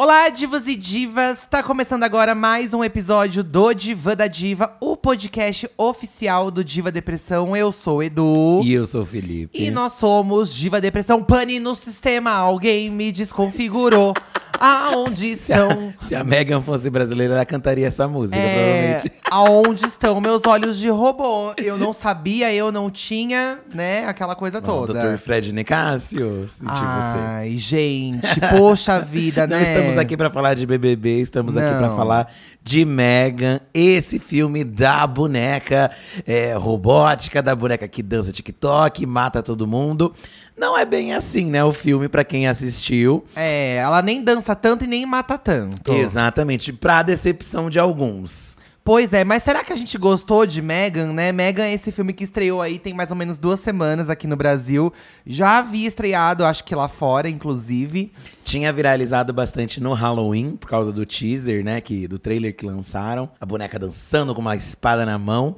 Olá, divas e divas! Tá começando agora mais um episódio do Diva da Diva, o podcast oficial do Diva Depressão. Eu sou o Edu. E eu sou o Felipe. E nós somos Diva Depressão. Pane no sistema, alguém me desconfigurou. Aonde estão? se a Megan fosse brasileira, ela cantaria essa música, É, provavelmente. aonde estão meus olhos de robô? Eu não sabia, eu não tinha, né? Aquela coisa toda. Dr. Fred Nicásio, senti você. Ai, gente, poxa vida, Não né? estamos aqui pra falar de BBB, estamos aqui pra Não. falar de Megan, esse filme da boneca é, robótica, da boneca que dança TikTok, mata todo mundo. Não é bem assim, né, o filme, pra quem assistiu. É, ela nem dança tanto e nem mata tanto. Exatamente, pra decepção de alguns. Pois é, mas será que a gente gostou de Megan, né? Megan é esse filme que estreou aí tem mais ou menos duas semanas aqui no Brasil. Já havia estreado, acho que lá fora, inclusive. Tinha viralizado bastante no Halloween, por causa do teaser, né? Que, do trailer que lançaram. A boneca dançando com uma espada na mão.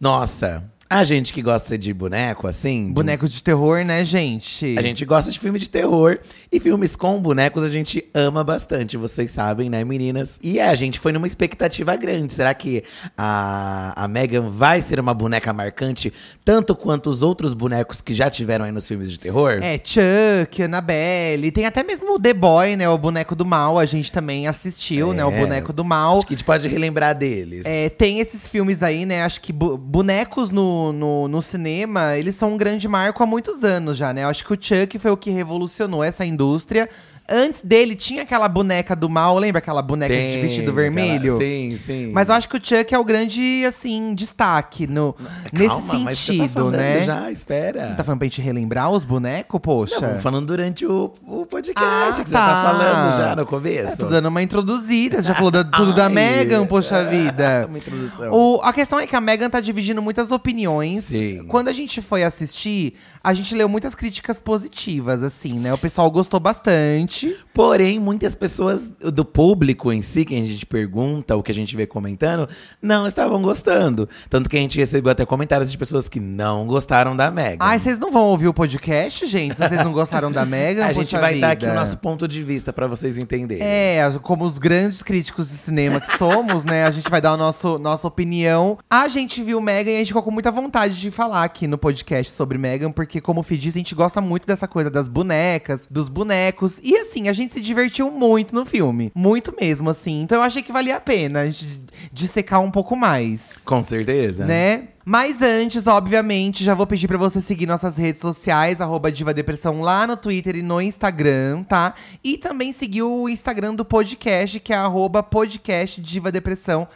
Nossa, a gente que gosta de boneco, assim. Boneco de terror, né, gente? A gente gosta de filme de terror. E filmes com bonecos a gente ama bastante, vocês sabem, né, meninas? E a gente foi numa expectativa grande. Será que a, a Megan vai ser uma boneca marcante, tanto quanto os outros bonecos que já tiveram aí nos filmes de terror? É, Chuck, Annabelle, tem até mesmo o The Boy, né? O boneco do mal, a gente também assistiu, né? O É. boneco do mal. Acho que a gente pode relembrar deles. É, tem esses filmes aí, né? Acho que bonecos no, no, no cinema, eles são um grande marco há muitos anos já, né? Eu acho que o Chuck foi o que revolucionou essa indústria. Antes dele tinha aquela boneca do mal, lembra aquela boneca de Tem, vestido vermelho? aquela- Sim, sim. Mas eu acho que o Chuck é o grande, assim, destaque no, nesse Calma, mas você tá sentido, falando né? Já, espera. Tá falando pra gente relembrar os bonecos, poxa? Não, falando durante o, o podcast, Ah, que já tá tá. falando já no começo. É, tô dando uma introduzida, já falou da- tudo da Megan, poxa vida. uma introdução. O- a questão é que a Megan tá dividindo muitas opiniões. Sim. Quando a gente foi assistir, a gente leu muitas críticas positivas, assim, né? O pessoal gostou bastante. Porém, muitas pessoas do público em si, que a gente pergunta, o que a gente vê comentando, não estavam gostando. Tanto que a gente recebeu até comentários de pessoas que não gostaram da Megan. Ai, vocês não vão ouvir o podcast, gente? Se vocês não gostaram da Megan, a gente vai dar aqui vida. o nosso ponto de vista pra vocês entenderem. É, como os grandes críticos de cinema que somos, né? A gente vai dar a nosso, nossa opinião. A gente viu Megan e a gente ficou com muita vontade de falar aqui no podcast sobre Megan, porque, como o Fih disse, a gente gosta muito dessa coisa das bonecas, dos bonecos. E assim, a gente se divertiu muito no filme. Muito mesmo, assim. Então eu achei que valia a pena a gente dissecar um pouco mais Com certeza. né? Mas antes, obviamente, já vou pedir pra você seguir nossas redes sociais, arroba Diva Depressão, lá no Twitter e no Instagram, tá? E também seguir o Instagram do podcast, que é arroba podcast Diva Depressão.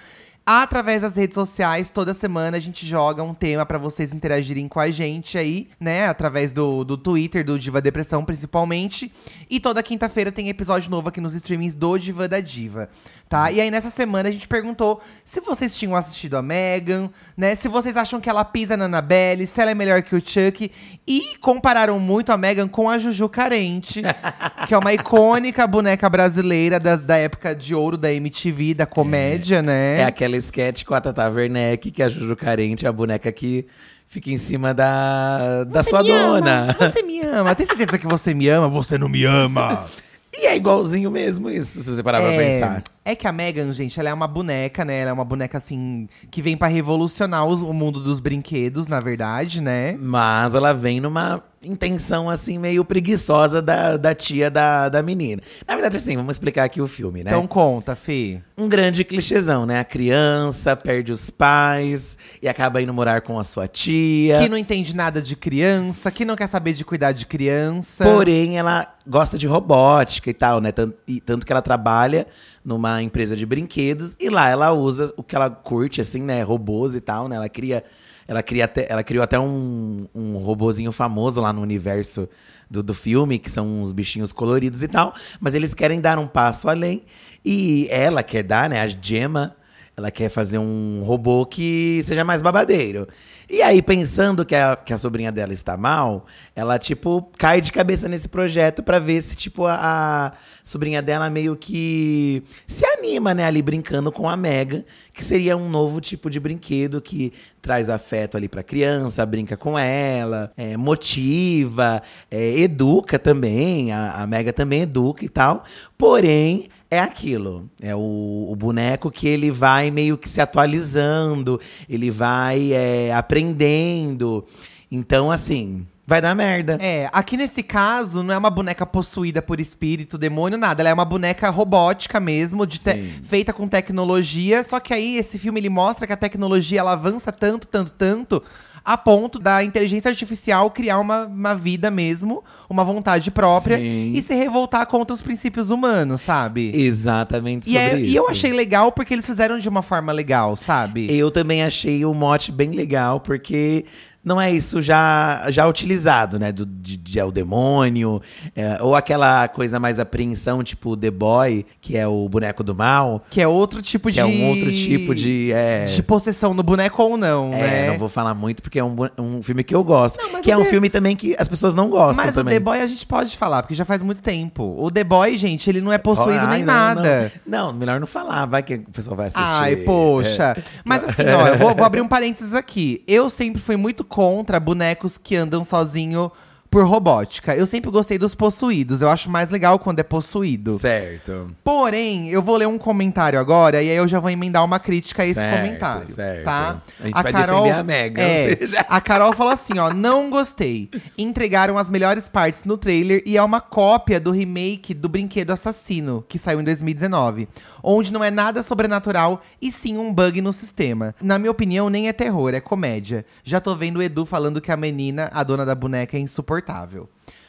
Através das redes sociais, toda semana a gente joga um tema pra vocês interagirem com a gente aí, né? Através do, do Twitter, do Diva Depressão, principalmente. E toda quinta-feira tem episódio novo aqui nos streamings do Diva da Diva, tá? E aí nessa semana a gente perguntou se vocês tinham assistido a Megan, né? Se vocês acham que ela pisa na Annabelle, se ela é melhor que o Chuck. E compararam muito a Megan com a Juju Carente, que é uma icônica boneca brasileira das, da época de ouro da MTV, da comédia, né? É aquela sketch com a Tata Werneck, que é a Juju Carente, a boneca que fica em cima da, da Você sua me ama, dona. Você me ama. Tem certeza que você me ama? Você não me ama. E é igualzinho mesmo isso, se você parar pra pensar. É que a Megan, gente, ela é uma boneca, né? Ela é uma boneca, assim, que vem pra revolucionar o mundo dos brinquedos, na verdade, né? Mas ela vem numa intenção, assim, meio preguiçosa da, da tia da, da menina. Na verdade, assim, vamos explicar aqui o filme, né? Então conta, Fê. um grande clichêzão, né? A criança perde os pais e acaba indo morar com a sua tia. Que não entende nada de criança, que não quer saber de cuidar de criança. Porém, ela gosta de robótica e tal, né? Tanto, e tanto que ela trabalha numa empresa de brinquedos e lá ela usa o que ela curte, assim, né? Robôs e tal, né? Ela cria. Ela, cria até, ela criou até um, um robozinho famoso lá no universo do, do filme, que são uns bichinhos coloridos e tal. Mas eles querem dar um passo além. E ela quer dar, né? A Gemma, ela quer fazer um robô que seja mais babadeiro. E aí, pensando que a, que a sobrinha dela está mal, ela, tipo, cai de cabeça nesse projeto pra ver se, tipo, a, a sobrinha dela meio que se anima, né, ali brincando com a Mega, que seria um novo tipo de brinquedo que traz afeto ali pra criança, brinca com ela, é, motiva, é, educa também, a, a Mega também educa e tal. Porém, é aquilo. É o, o boneco que ele vai meio que se atualizando, ele vai é, aprendendo. Então, assim, vai dar merda. É, aqui nesse caso, não é uma boneca possuída por espírito, demônio, nada. Ela é uma boneca robótica mesmo, de feita com tecnologia. Só que aí, esse filme, ele mostra que a tecnologia, ela avança tanto, tanto, tanto… A ponto da inteligência artificial criar uma, uma vida mesmo, uma vontade própria Sim. e se revoltar contra os princípios humanos, sabe? Exatamente E, sobre é- isso. e eu achei legal porque eles fizeram de uma forma legal, sabe? Eu também achei o mote bem legal, porque não é isso já, já utilizado, né? Do, de, de é o demônio, é, ou aquela coisa mais apreensão, tipo The Boy, que é o boneco do mal, Que é outro tipo que de. é um outro tipo de. É, De possessão no boneco ou não, é, né? não vou falar muito porque é um, um filme que eu gosto. Não, que é um The- filme também que as pessoas não gostam Mas também. o The Boy a gente pode falar, porque já faz muito tempo. O The Boy, gente, ele não é possuído Ai, nem não, nada. Não. não, melhor não falar, vai que o pessoal vai assistir. Ai, poxa. É. Mas assim, ó, eu vou, vou abrir um parênteses aqui. Eu sempre fui muito contra bonecos que andam sozinho por robótica. Eu sempre gostei dos possuídos. Eu acho mais legal quando é possuído. Certo. Porém, eu vou ler um comentário agora e aí eu já vou emendar uma crítica a esse Certo, comentário, certo. tá? A gente vai defender a Megan, é, seja- a Carol falou assim, ó, não gostei. Entregaram as melhores partes no trailer e é uma cópia do remake do Brinquedo Assassino, que saiu em 2019, onde não é nada sobrenatural e sim um bug no sistema. Na minha opinião, nem é terror, é comédia. Já tô vendo o Edu falando que a menina, a dona da boneca, é insuportável.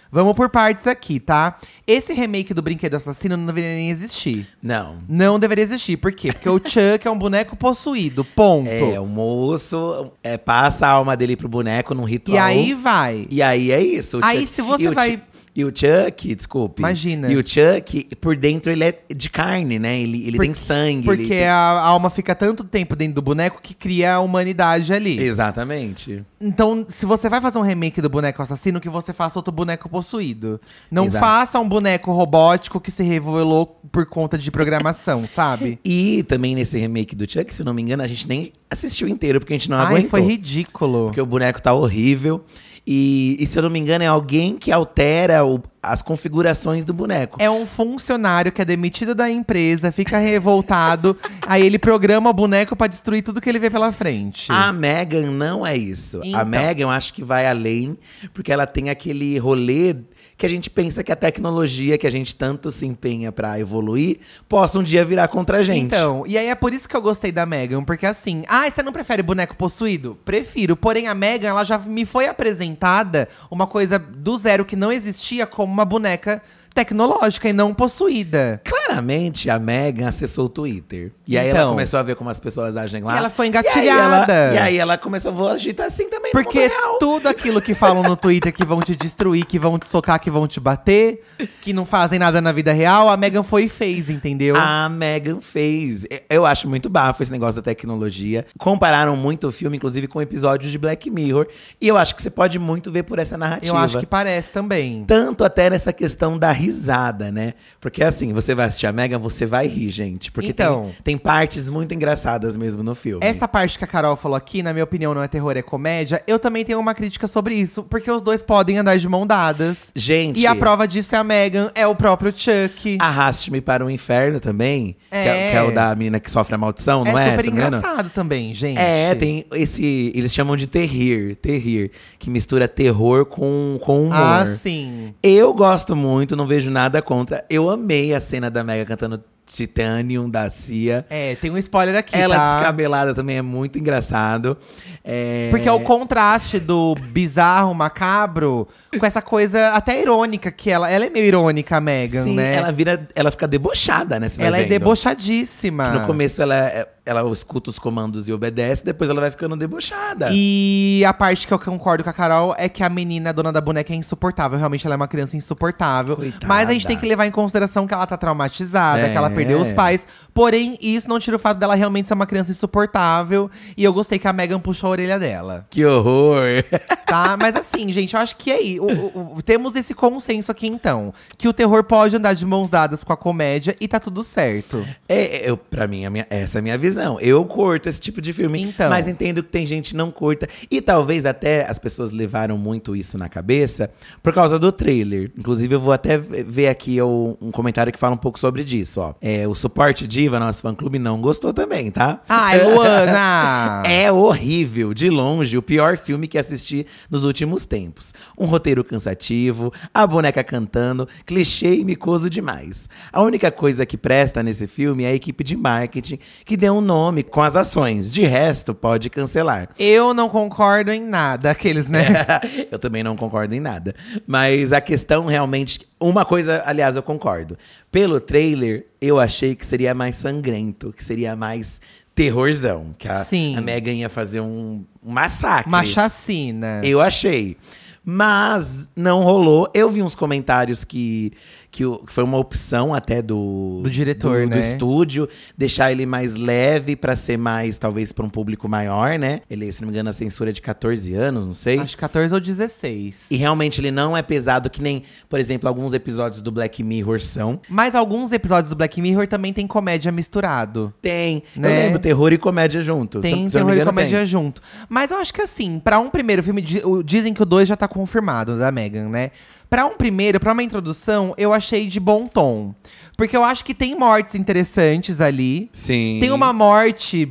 Vamos por partes aqui, tá? Esse remake do Brinquedo Assassino não deveria nem existir. Não. Não deveria existir. Por quê? Porque o Chuck é um boneco possuído. Ponto. É, o moço é, passa a alma dele pro boneco num ritual. E aí vai. E aí é isso. o Aí Chuck- se você vai- E o Chuck, desculpe. Imagina. E o Chuck, por dentro, ele é de carne, né? Ele, ele tem sangue. Porque tem- a alma fica tanto tempo dentro do boneco que cria a humanidade ali. Exatamente. Então, se você vai fazer um remake do boneco assassino, que você faça outro boneco possuído. Não Exato. faça um boneco robótico que se revelou por conta de programação, sabe? E também nesse remake do Chuck, se não me engano, a gente nem assistiu inteiro, porque a gente não Ai, aguentou. foi ridículo. Porque o boneco tá horrível. E, e se eu não me engano, é alguém que altera o- as configurações do boneco. É um funcionário que é demitido da empresa, fica revoltado, aí ele programa o boneco pra destruir tudo que ele vê pela frente. A Megan não é isso. Então. A Megan, eu acho que vai além, porque ela tem aquele rolê que a gente pensa que a tecnologia que a gente tanto se empenha pra evoluir possa um dia virar contra a gente. Então, e aí é por isso que eu gostei da Megan, porque assim, ah, você não prefere boneco possuído? Prefiro. Porém, a Megan, ela já me foi apresentada uma coisa do zero que não existia como uma boneca tecnológica e não possuída. Claramente, a Megan acessou o Twitter. E aí ela Então. começou a ver como as pessoas agem lá. E ela ficou E aí engatilhada. ela- E aí ela, começou, vou agitar assim também Porque tudo aquilo que falam no Twitter que vão te destruir, que vão te socar, que vão te bater, que não fazem nada na vida real, a Megan foi e fez, entendeu? A Megan fez. Eu acho muito bafo esse negócio da tecnologia. Compararam muito o filme, inclusive, com episódios de Black Mirror. E eu acho que você pode muito ver por essa narrativa. eu acho que parece também. Tanto até nessa questão da risada, né? Porque assim, você vai assistir a Megan, você vai rir, gente. Porque Então. tem, tem partes muito engraçadas mesmo no filme. Essa parte que a Carol falou aqui, na minha opinião, não é terror, é comédia. Eu também tenho uma crítica sobre isso, porque os dois podem andar de mão dadas. Gente. E a prova disso é a Megan, é o próprio Chuck. Arraste-me para o inferno também. Que, é, É. que é o da menina que sofre a maldição, é não é? super me engano? engraçado também, gente. É, tem esse. Eles chamam de terrir, terrir, que mistura terror com, com humor. Ah, sim. Eu gosto muito, não vejo nada contra. Eu amei a cena da Mega cantando Titanium da Cia. É, tem um spoiler aqui, Ela tá? descabelada também é muito engraçado. É... Porque é o contraste do bizarro, macabro, com essa coisa até irônica que ela. Ela é meio irônica, a Megan, Sim, né? ela vira. Ela fica debochada, né? Ela é debochadíssima. No começo ela, é- ela escuta os comandos e obedece, depois ela vai ficando debochada. E a parte que eu concordo com a Carol é que a menina, a dona da boneca, é insuportável. Realmente ela é uma criança insuportável. Coitada. Mas a gente tem que levar em consideração que ela tá traumatizada, É. que ela perdeu os pais. Porém, isso não tira o fato dela realmente ser uma criança insuportável. E eu gostei que a Megan puxou a orelha dela. Que horror! Tá? Mas assim, gente, eu acho que é aí. o- o- temos esse consenso aqui, então. Que o terror pode andar de mãos dadas com a comédia e tá tudo certo. É, eu, pra mim, a minha- essa é a minha visão. Terrorzão. Eu curto esse tipo de filme, Então. mas entendo que tem gente que não curta. E talvez até as pessoas levaram muito isso na cabeça por causa do trailer. Inclusive, eu vou até ver aqui um comentário que fala um pouco sobre disso, ó. É, o Suporte Diva, nosso fã-clube, não gostou também, tá? Ai, Luana! É horrível, de longe, o pior filme que assisti nos últimos tempos. Um roteiro cansativo, a boneca cantando, clichê e micoso demais. A única coisa que presta nesse filme é a equipe de marketing que deu um nome com as ações. De resto, pode cancelar. Eu não concordo em nada, aqueles, né? eu também não concordo em nada. Mas a questão realmente. Uma coisa, aliás, eu concordo. Pelo trailer, eu achei que seria mais sangrento, que seria mais terrorzão. Que a, Sim. a Megan ia fazer um, um massacre. Uma chacina. Eu achei. Mas não rolou. Eu vi uns comentários que, que, o- que foi uma opção até do, Do diretor, do, né? do estúdio, deixar ele mais leve pra ser mais, talvez, pra um público maior, né? Ele, se não me engano, a censura é de 14 anos, não sei. Acho que 14 ou 16. E realmente ele não é pesado que nem, por exemplo, alguns episódios do Black Mirror são. Mas alguns episódios do Black Mirror também tem comédia misturado. Tem. Né? Eu lembro, terror e comédia juntos. Tem terror e comédia junto. Mas eu acho que assim, pra um primeiro filme, dizem que o 2 já tá confirmado da Megan, né? Pra um primeiro, pra uma introdução, eu achei de bom tom. Porque eu acho que tem mortes interessantes ali. Sim. Tem uma morte,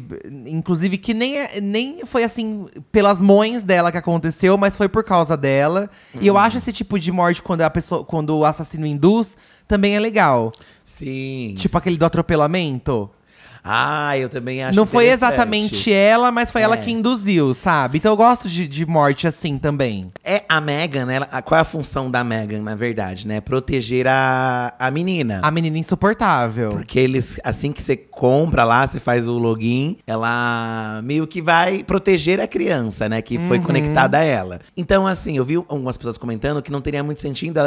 inclusive, que nem, é- nem foi assim pelas mães dela que aconteceu, mas foi por causa dela. E eu acho esse tipo de morte quando a pessoa, quando o assassino induz, também é legal. Sim. Tipo aquele do atropelamento. Ah, eu também acho Não foi exatamente ela, mas foi ela É. que induziu, sabe? Então eu gosto de, de morte assim também. É a Megan, né? ela- a- qual é a função da Megan, na verdade, né? Proteger a, a menina. A menina insuportável. Porque eles, assim que você compra lá, você faz o login, ela meio que vai proteger a criança, né? Que Uhum. foi conectada a ela. Então, assim, eu vi algumas pessoas comentando que não teria muito sentido,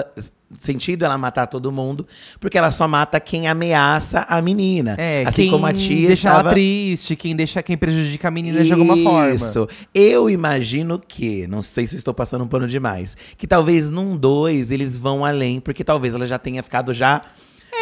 sentido ela matar todo mundo, porque ela só mata quem ameaça a menina. É, assim quem como a tia deixa estava... ela triste, quem deixa quem prejudica a menina de alguma forma. Isso. Eu imagino que, não sei se eu estou passando um pano demais, que talvez num dois eles vão além, porque talvez ela já tenha ficado já.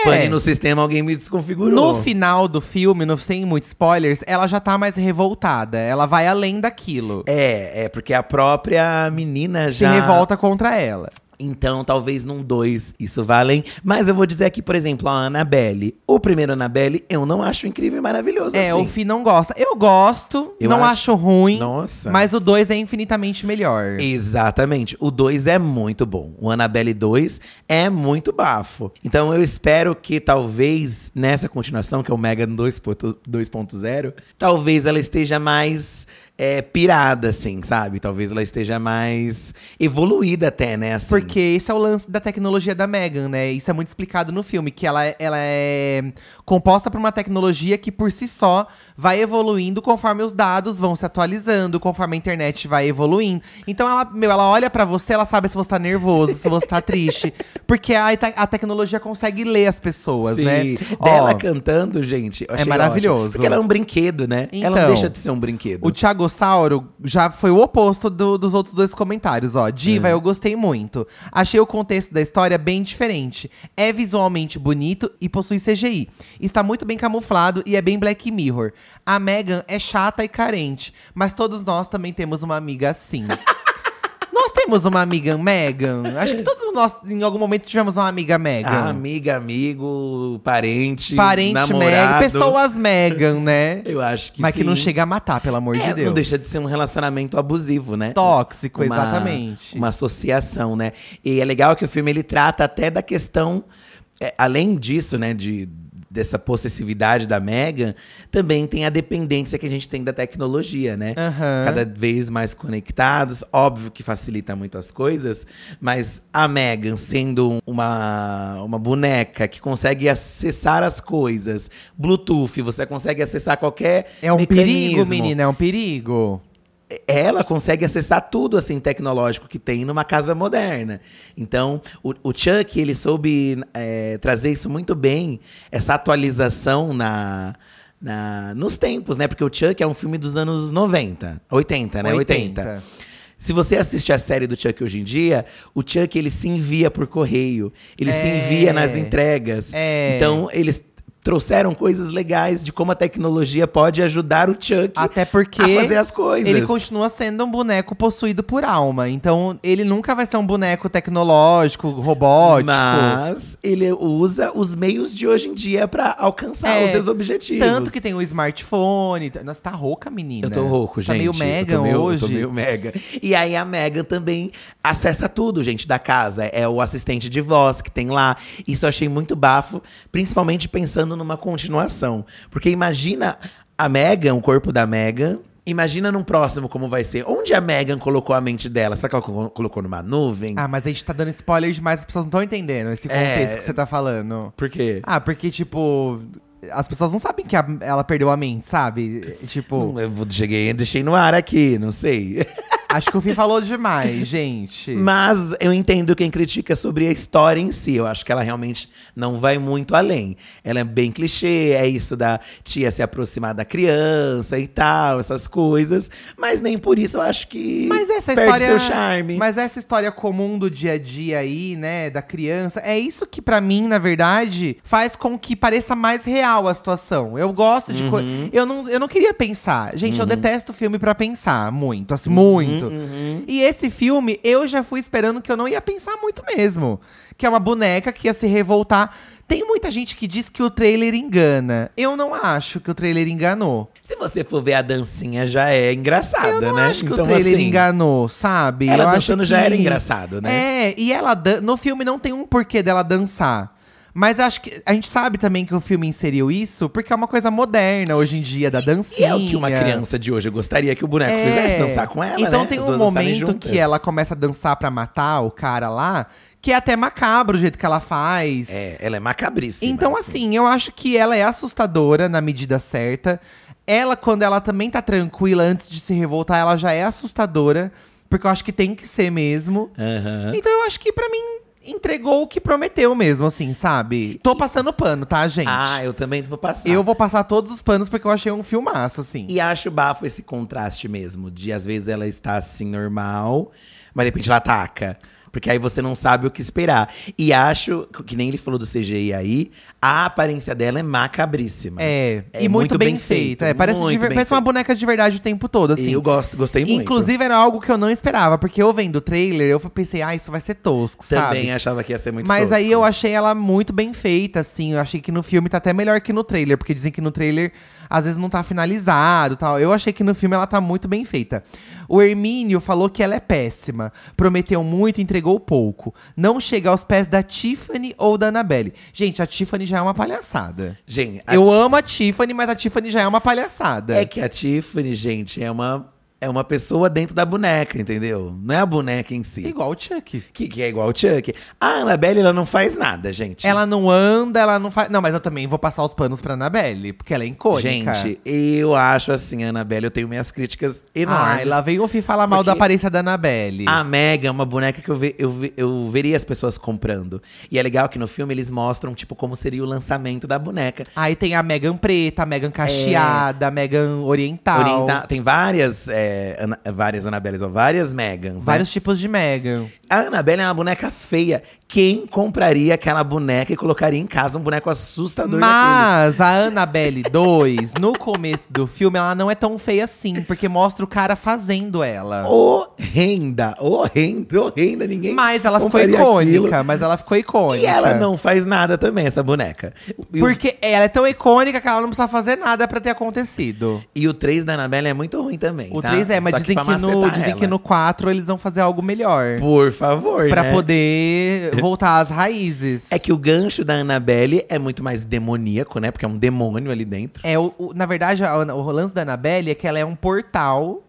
Pane no sistema, alguém me desconfigurou. No final do filme, no, sem muitos spoilers, ela já tá mais revoltada. Ela vai além daquilo. É, é porque a própria menina Se já. revolta contra ela. Então, talvez num dois isso valem. Mas eu vou dizer aqui, por exemplo, a Annabelle. O primeiro Annabelle eu não acho incrível e maravilhoso É, assim. o Fih não gosta. Eu gosto, Eu não acho- acho ruim. Nossa. Mas o 2 é infinitamente melhor. Exatamente. O 2 é muito bom. O Annabelle 2 é muito bafo. Então eu espero que talvez nessa continuação, que é o Megan 2.0, 2.0, talvez ela esteja mais é, pirada, assim, sabe? Talvez ela esteja mais evoluída até, né? Assim. Porque esse é o lance da tecnologia da Megan, né? Isso é muito explicado no filme, que ela, é- ela é composta por uma tecnologia que por si só vai evoluindo conforme os dados vão se atualizando, conforme a internet vai evoluindo. Então ela, meu, ela olha pra você, ela sabe se você tá nervoso, se você tá triste, porque a, a tecnologia consegue ler as pessoas, Sim. né? Dela Ó, cantando, gente. É maravilhoso. ótimo. Porque ela é um brinquedo, né? ela não Então, deixa de ser um brinquedo. O Thiago Sauro já foi o oposto do- dos outros dois comentários, ó. É. Diva, eu gostei muito. Achei o contexto da história bem diferente. É visualmente bonito e possui CGI. Está muito bem camuflado e é bem Black Mirror. A Megan é chata e carente, mas todos nós também temos uma amiga assim. nós temos uma amiga Megan? Acho que todos nós, em algum momento, tivemos uma amiga Megan. Ah, amiga, amigo, parente, Parente namorado. Megan, pessoas Megan, né? Eu acho que mas que não sim. chega a matar, pelo amor É, de Deus. Não deixa de ser um relacionamento abusivo, né? Tóxico, Uma- exatamente. Uma associação, né? E é legal que o filme ele trata até da questão, é, além disso, né, de dessa possessividade da Megan, também tem a dependência que a gente tem da tecnologia, né? Aham. Cada vez mais conectados, óbvio que facilita muito as coisas, mas a Megan sendo uma, uma boneca que consegue acessar as coisas, Bluetooth, você consegue acessar qualquer É um perigo, mecanismo menina, é um perigo. Ela consegue acessar tudo assim tecnológico que tem numa casa moderna. Então, o, o Chuck ele soube é, trazer isso muito bem, essa atualização na, na nos tempos, né? Porque o Chuck é um filme dos anos 90, 80, né? 80. 80. Se você assiste a série do Chuck hoje em dia, o Chuck ele se envia por correio, ele se É. envia nas entregas. É. Então, eles trouxeram coisas legais de como a tecnologia pode ajudar o Chuck Até porque a fazer as coisas. ele continua sendo um boneco possuído por alma. Então, ele nunca vai ser um boneco tecnológico, robótico. Mas ele usa os meios de hoje em dia pra alcançar É, os seus objetivos. Tanto que tem o smartphone. Nossa, tá rouca, menina. Eu tô rouco, tá gente. meio Eu Megan meio- hoje. Eu tô meio mega. E aí a Megan também acessa tudo, gente, da casa. É o assistente de voz que tem lá. Isso eu achei muito bafo, principalmente pensando numa continuação. Porque imagina a Megan, o corpo da Megan. Imagina num próximo como vai ser. Onde a Megan colocou a mente dela? Será que ela colo- colocou numa nuvem? Ah, mas a gente tá dando spoiler demais, as pessoas não estão entendendo esse É. contexto que você tá falando. Por quê? Ah, porque, tipo, as pessoas não sabem que a- ela perdeu a mente, sabe? Tipo, Não, Eu cheguei, deixei no ar aqui, não sei. acho que o Fih falou demais, gente. Mas eu entendo quem critica sobre a história em si. Eu acho que ela realmente não vai muito além. Ela é bem clichê, é isso da tia se aproximar da criança e tal, essas coisas. Mas nem por isso eu acho que Mas essa perde história. seu charme. Mas essa história comum do dia a dia aí, né, da criança, é isso que pra mim, na verdade, faz com que pareça mais real a situação. Eu gosto de coisa. Uhum. Eu não, eu não queria pensar. Gente, eu detesto filme pra pensar muito, assim, Uhum, muito. E esse filme, eu já fui esperando que eu não ia pensar muito mesmo. Que é uma boneca que ia se revoltar. Tem muita gente que diz que o trailer engana. Eu não acho que o trailer enganou. Se você for ver a dancinha, já é engraçada, Eu não né? acho que o trailer assim, enganou, sabe? ela eu acho dançando que... já era engraçado, né? É, e ela dan- no filme não tem um porquê dela dançar. Mas acho que a gente sabe também que o filme inseriu isso porque é uma coisa moderna hoje em dia, da E dancinha. é o que uma criança de hoje gostaria que o boneco É. fizesse dançar com ela, Então né? tem As um momento que ela começa a dançar pra matar o cara lá, que é até macabro o jeito que ela faz. É, ela é macabríssima. Então, assim, eu acho que ela é assustadora na medida certa. Ela, quando ela também tá tranquila antes de se revoltar, ela já é assustadora. Porque eu acho que tem que ser mesmo. Aham. Então eu acho que pra mim entregou o que prometeu mesmo, assim, sabe? Tô passando pano, tá, gente? Ah, eu também vou passar. Eu vou passar todos os panos porque eu achei um filmaço, assim. E acho bafo esse contraste mesmo, de às vezes ela está assim normal, mas de repente ela ataca. Porque aí você não sabe o que esperar. E acho, que nem ele falou do CGI aí, a aparência dela é macabríssima. É, e muito, bem, feita. É, parece, muito de bem parece uma boneca de verdade o tempo todo, assim. Eu gosto, gostei muito. Inclusive, era algo que eu não esperava, porque eu vendo o trailer, eu pensei, ah, isso vai ser tosco, também sabe? achava que ia ser muito Mas tosco. aí eu achei ela muito bem feita, assim. Eu achei que no filme tá até melhor que no trailer, porque dizem que no trailer às vezes não tá finalizado e tal. Eu achei que no filme ela tá muito bem feita. O Hermínio falou que ela é péssima. Prometeu muito, entregou pouco. Não chega aos pés da Tiffany ou da Annabelle. Gente, a Tiffany já é uma palhaçada. Gente, Eu Ti- amo a Tiffany, mas a Tiffany já é uma palhaçada. É que a Tiffany, gente, é uma, é uma pessoa dentro da boneca, entendeu? Não é a boneca em si. igual o Chuck. Que, que é igual o Chuck. A Annabelle, ela não faz nada, gente. Ela não anda, ela não faz. Não, mas eu também vou passar os panos pra Annabelle, porque ela é icônica. Gente, eu acho assim, a Annabelle, eu tenho minhas críticas enormes. Ai, lá vem o Fih falar mal da aparência da Annabelle. A Mega é uma boneca que eu, ve- eu, ve- eu veria as pessoas comprando. E é legal que no filme eles mostram, tipo, como seria o lançamento da boneca. Aí tem a Megan preta, a Megan cacheada, a Megan oriental. Orienta- Tem várias, é, Ana- várias Annabelles, ou várias Megans, né? Vários tipos de Megan. A Annabelle é uma boneca feia. Quem compraria aquela boneca e colocaria em casa um boneco assustador? Mas a Annabelle 2, no começo do filme, ela não é tão feia assim, porque mostra o cara fazendo ela. Horrenda, horrenda, horrenda. Ninguém Mas ela ficou compraria icônica, aquilo. mas ela ficou icônica. E ela não faz nada também, essa boneca. E Porque ela é tão icônica que ela não precisa fazer nada pra ter acontecido. E o 3 da Annabelle é muito ruim também. O tá? 3 é, mas dizem pra que, no, macetar dizem ela. que no 4 eles vão fazer algo melhor. Por favor, Pra né? poder voltar às raízes. É que o gancho da Annabelle é muito mais demoníaco, né? Porque é um demônio ali dentro. É, o, o- na verdade, a, o lance da Annabelle é que ela é um portal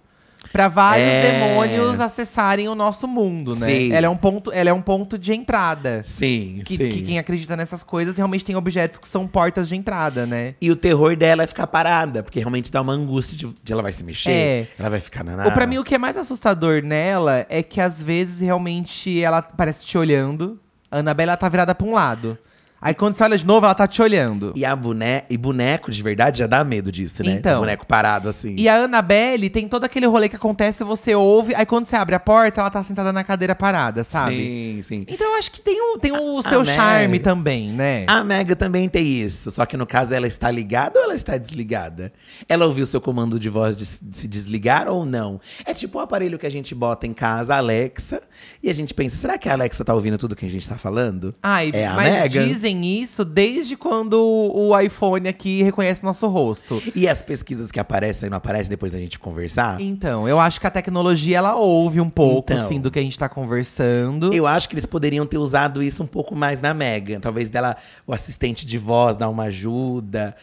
pra vários É. demônios acessarem o nosso mundo, né? Sim. Ela é um ponto, ela é um ponto de entrada. Sim, Que, sim. que quem acredita nessas coisas realmente tem objetos que são portas de entrada, né? E o terror dela é ficar parada, porque realmente dá uma angústia de, de ela vai se mexer, É. ela vai ficar na Ou pra mim, o que é mais assustador nela é que às vezes realmente ela parece te olhando. A Annabelle ela tá virada pra um lado. Aí quando você olha de novo, ela tá te olhando. E a boneca, e boneco de verdade já dá medo disso, né? Então. boneco parado assim. E a Annabelle tem todo aquele rolê que acontece, você ouve, aí quando você abre a porta, ela tá sentada na cadeira parada, sabe? Sim, sim. Então eu acho que tem o, tem o seu charme também, né? A Mega também tem isso, só que no caso ela está ligada ou ela está desligada? Ela ouviu seu comando de voz de se de se desligar ou não? É tipo o aparelho que a gente bota em casa, a Alexa, e a gente pensa, será que a Alexa tá ouvindo tudo que a gente tá falando? Ai, é a mas dizem isso desde quando o iPhone aqui reconhece nosso rosto. E as pesquisas que aparecem e não aparecem depois da gente conversar? Então, eu acho que a tecnologia ela ouve um pouco, Então. assim, do que a gente tá conversando. Eu acho que eles poderiam ter usado isso um pouco mais na Megan. Talvez dela, o assistente de voz, dar uma ajuda,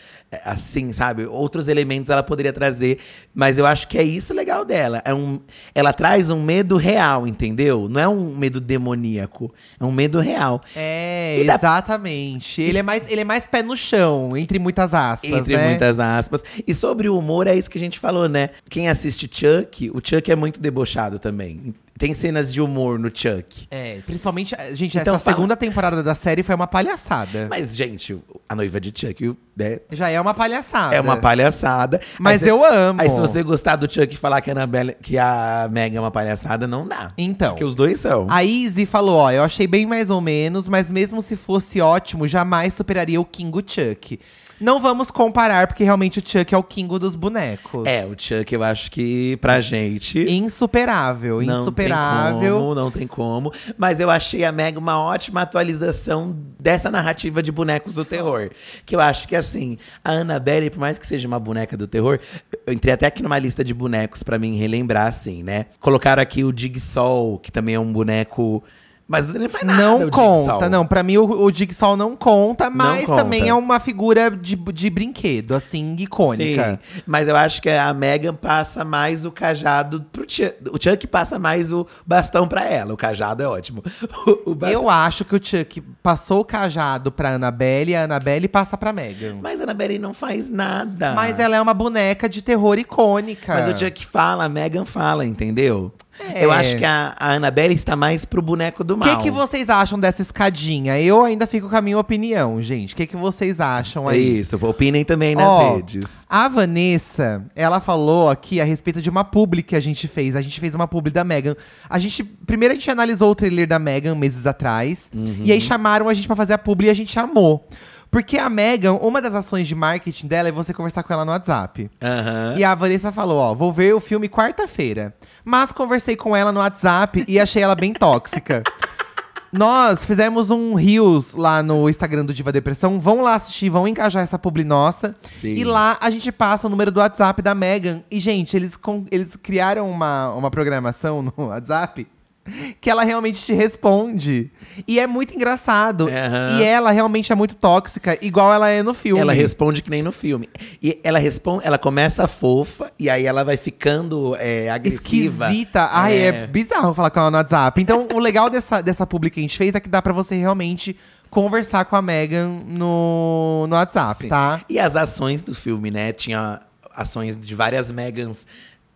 assim, sabe? Outros elementos ela poderia trazer. Mas eu acho que é isso legal dela. É um, ela traz um medo real, entendeu? Não é um medo demoníaco. É um medo real. É, E exatamente. Ele é, mais, ele é mais pé no chão, entre muitas aspas, Entre né? muitas aspas. E sobre o humor, é isso que a gente falou, né? Quem assiste Chuck, o Chuck é muito debochado também. Tem cenas de humor no Chuck. É, principalmente, gente, Então essa fala- segunda temporada da série foi uma palhaçada. Mas, gente, a noiva de Chuck, né? Já é uma palhaçada. É uma palhaçada. Mas Aí eu amo. Aí se você gostar do Chuck e falar que a, Annabelle, que a Meg é uma palhaçada, não dá. Então. Porque os dois são. A Izzy falou, ó, eu achei bem mais ou menos, mas mesmo se fosse ótimo, jamais superaria o Kingo Chuck. Não vamos comparar, porque realmente o Chuck é o Kingo dos bonecos. É, o Chuck eu acho que pra gente… Insuperável, Não insuperável. Tem como, não tem como. Mas eu achei a Meg uma ótima atualização dessa narrativa de bonecos do terror. Que eu acho que, assim, a Annabelle, por mais que seja uma boneca do terror, eu entrei até aqui numa lista de bonecos pra mim relembrar, assim, né? Colocaram aqui o Jigsaw, que também é um boneco. Mas ele não faz nada. não conta, não. Pra mim, o, o Jigsaw não conta, mas conta. também é uma figura de, de brinquedo, assim, icônica. Sim, mas eu acho que a Megan passa mais o cajado pro Chuck. O Chuck passa mais o bastão pra ela. O cajado é ótimo. O, o Eu acho que o Chuck passou o cajado pra Annabelle e a Annabelle passa pra Megan. Mas a Annabelle não faz nada. Mas ela é uma boneca de terror icônica. Mas o Chuck fala, a Megan fala, entendeu? É. Eu acho que a, a Annabelle está mais pro boneco do O mal. que, que vocês acham dessa escadinha? Eu ainda fico com a minha opinião, gente. O que, que vocês acham aí? isso, opinem também nas Ó, redes. A Vanessa, ela falou aqui a respeito de uma publi que a gente fez. A gente fez uma publi da Megan. A gente, primeiro a gente analisou o trailer da Megan meses atrás. Uhum. E aí chamaram a gente pra fazer a publi e a gente amou. Porque a Megan, uma das ações de marketing dela é você conversar com ela no WhatsApp. Aham. E a Vanessa falou, ó, vou ver o filme quarta-feira. Mas conversei com ela no WhatsApp e achei ela bem tóxica. Nós fizemos um Reels lá no Instagram do Diva Depressão. Vão lá assistir, vão engajar essa publi nossa. Sim. E lá a gente passa o número do WhatsApp da Megan. E, gente, eles, eles criaram uma, uma programação no WhatsApp que ela realmente te responde. E é muito engraçado. Aham. E ela realmente é muito tóxica, igual ela é no filme. Ela responde que nem no filme. E ela responde, ela começa fofa e aí ela vai ficando é, agressiva. esquisita. Ai, é. bizarro falar com ela no WhatsApp. Então, o legal dessa, dessa publi que a gente fez é que dá pra você realmente conversar com a Megan no, no WhatsApp, Sim. tá? E as ações do filme, né? Tinha ações de várias Megans.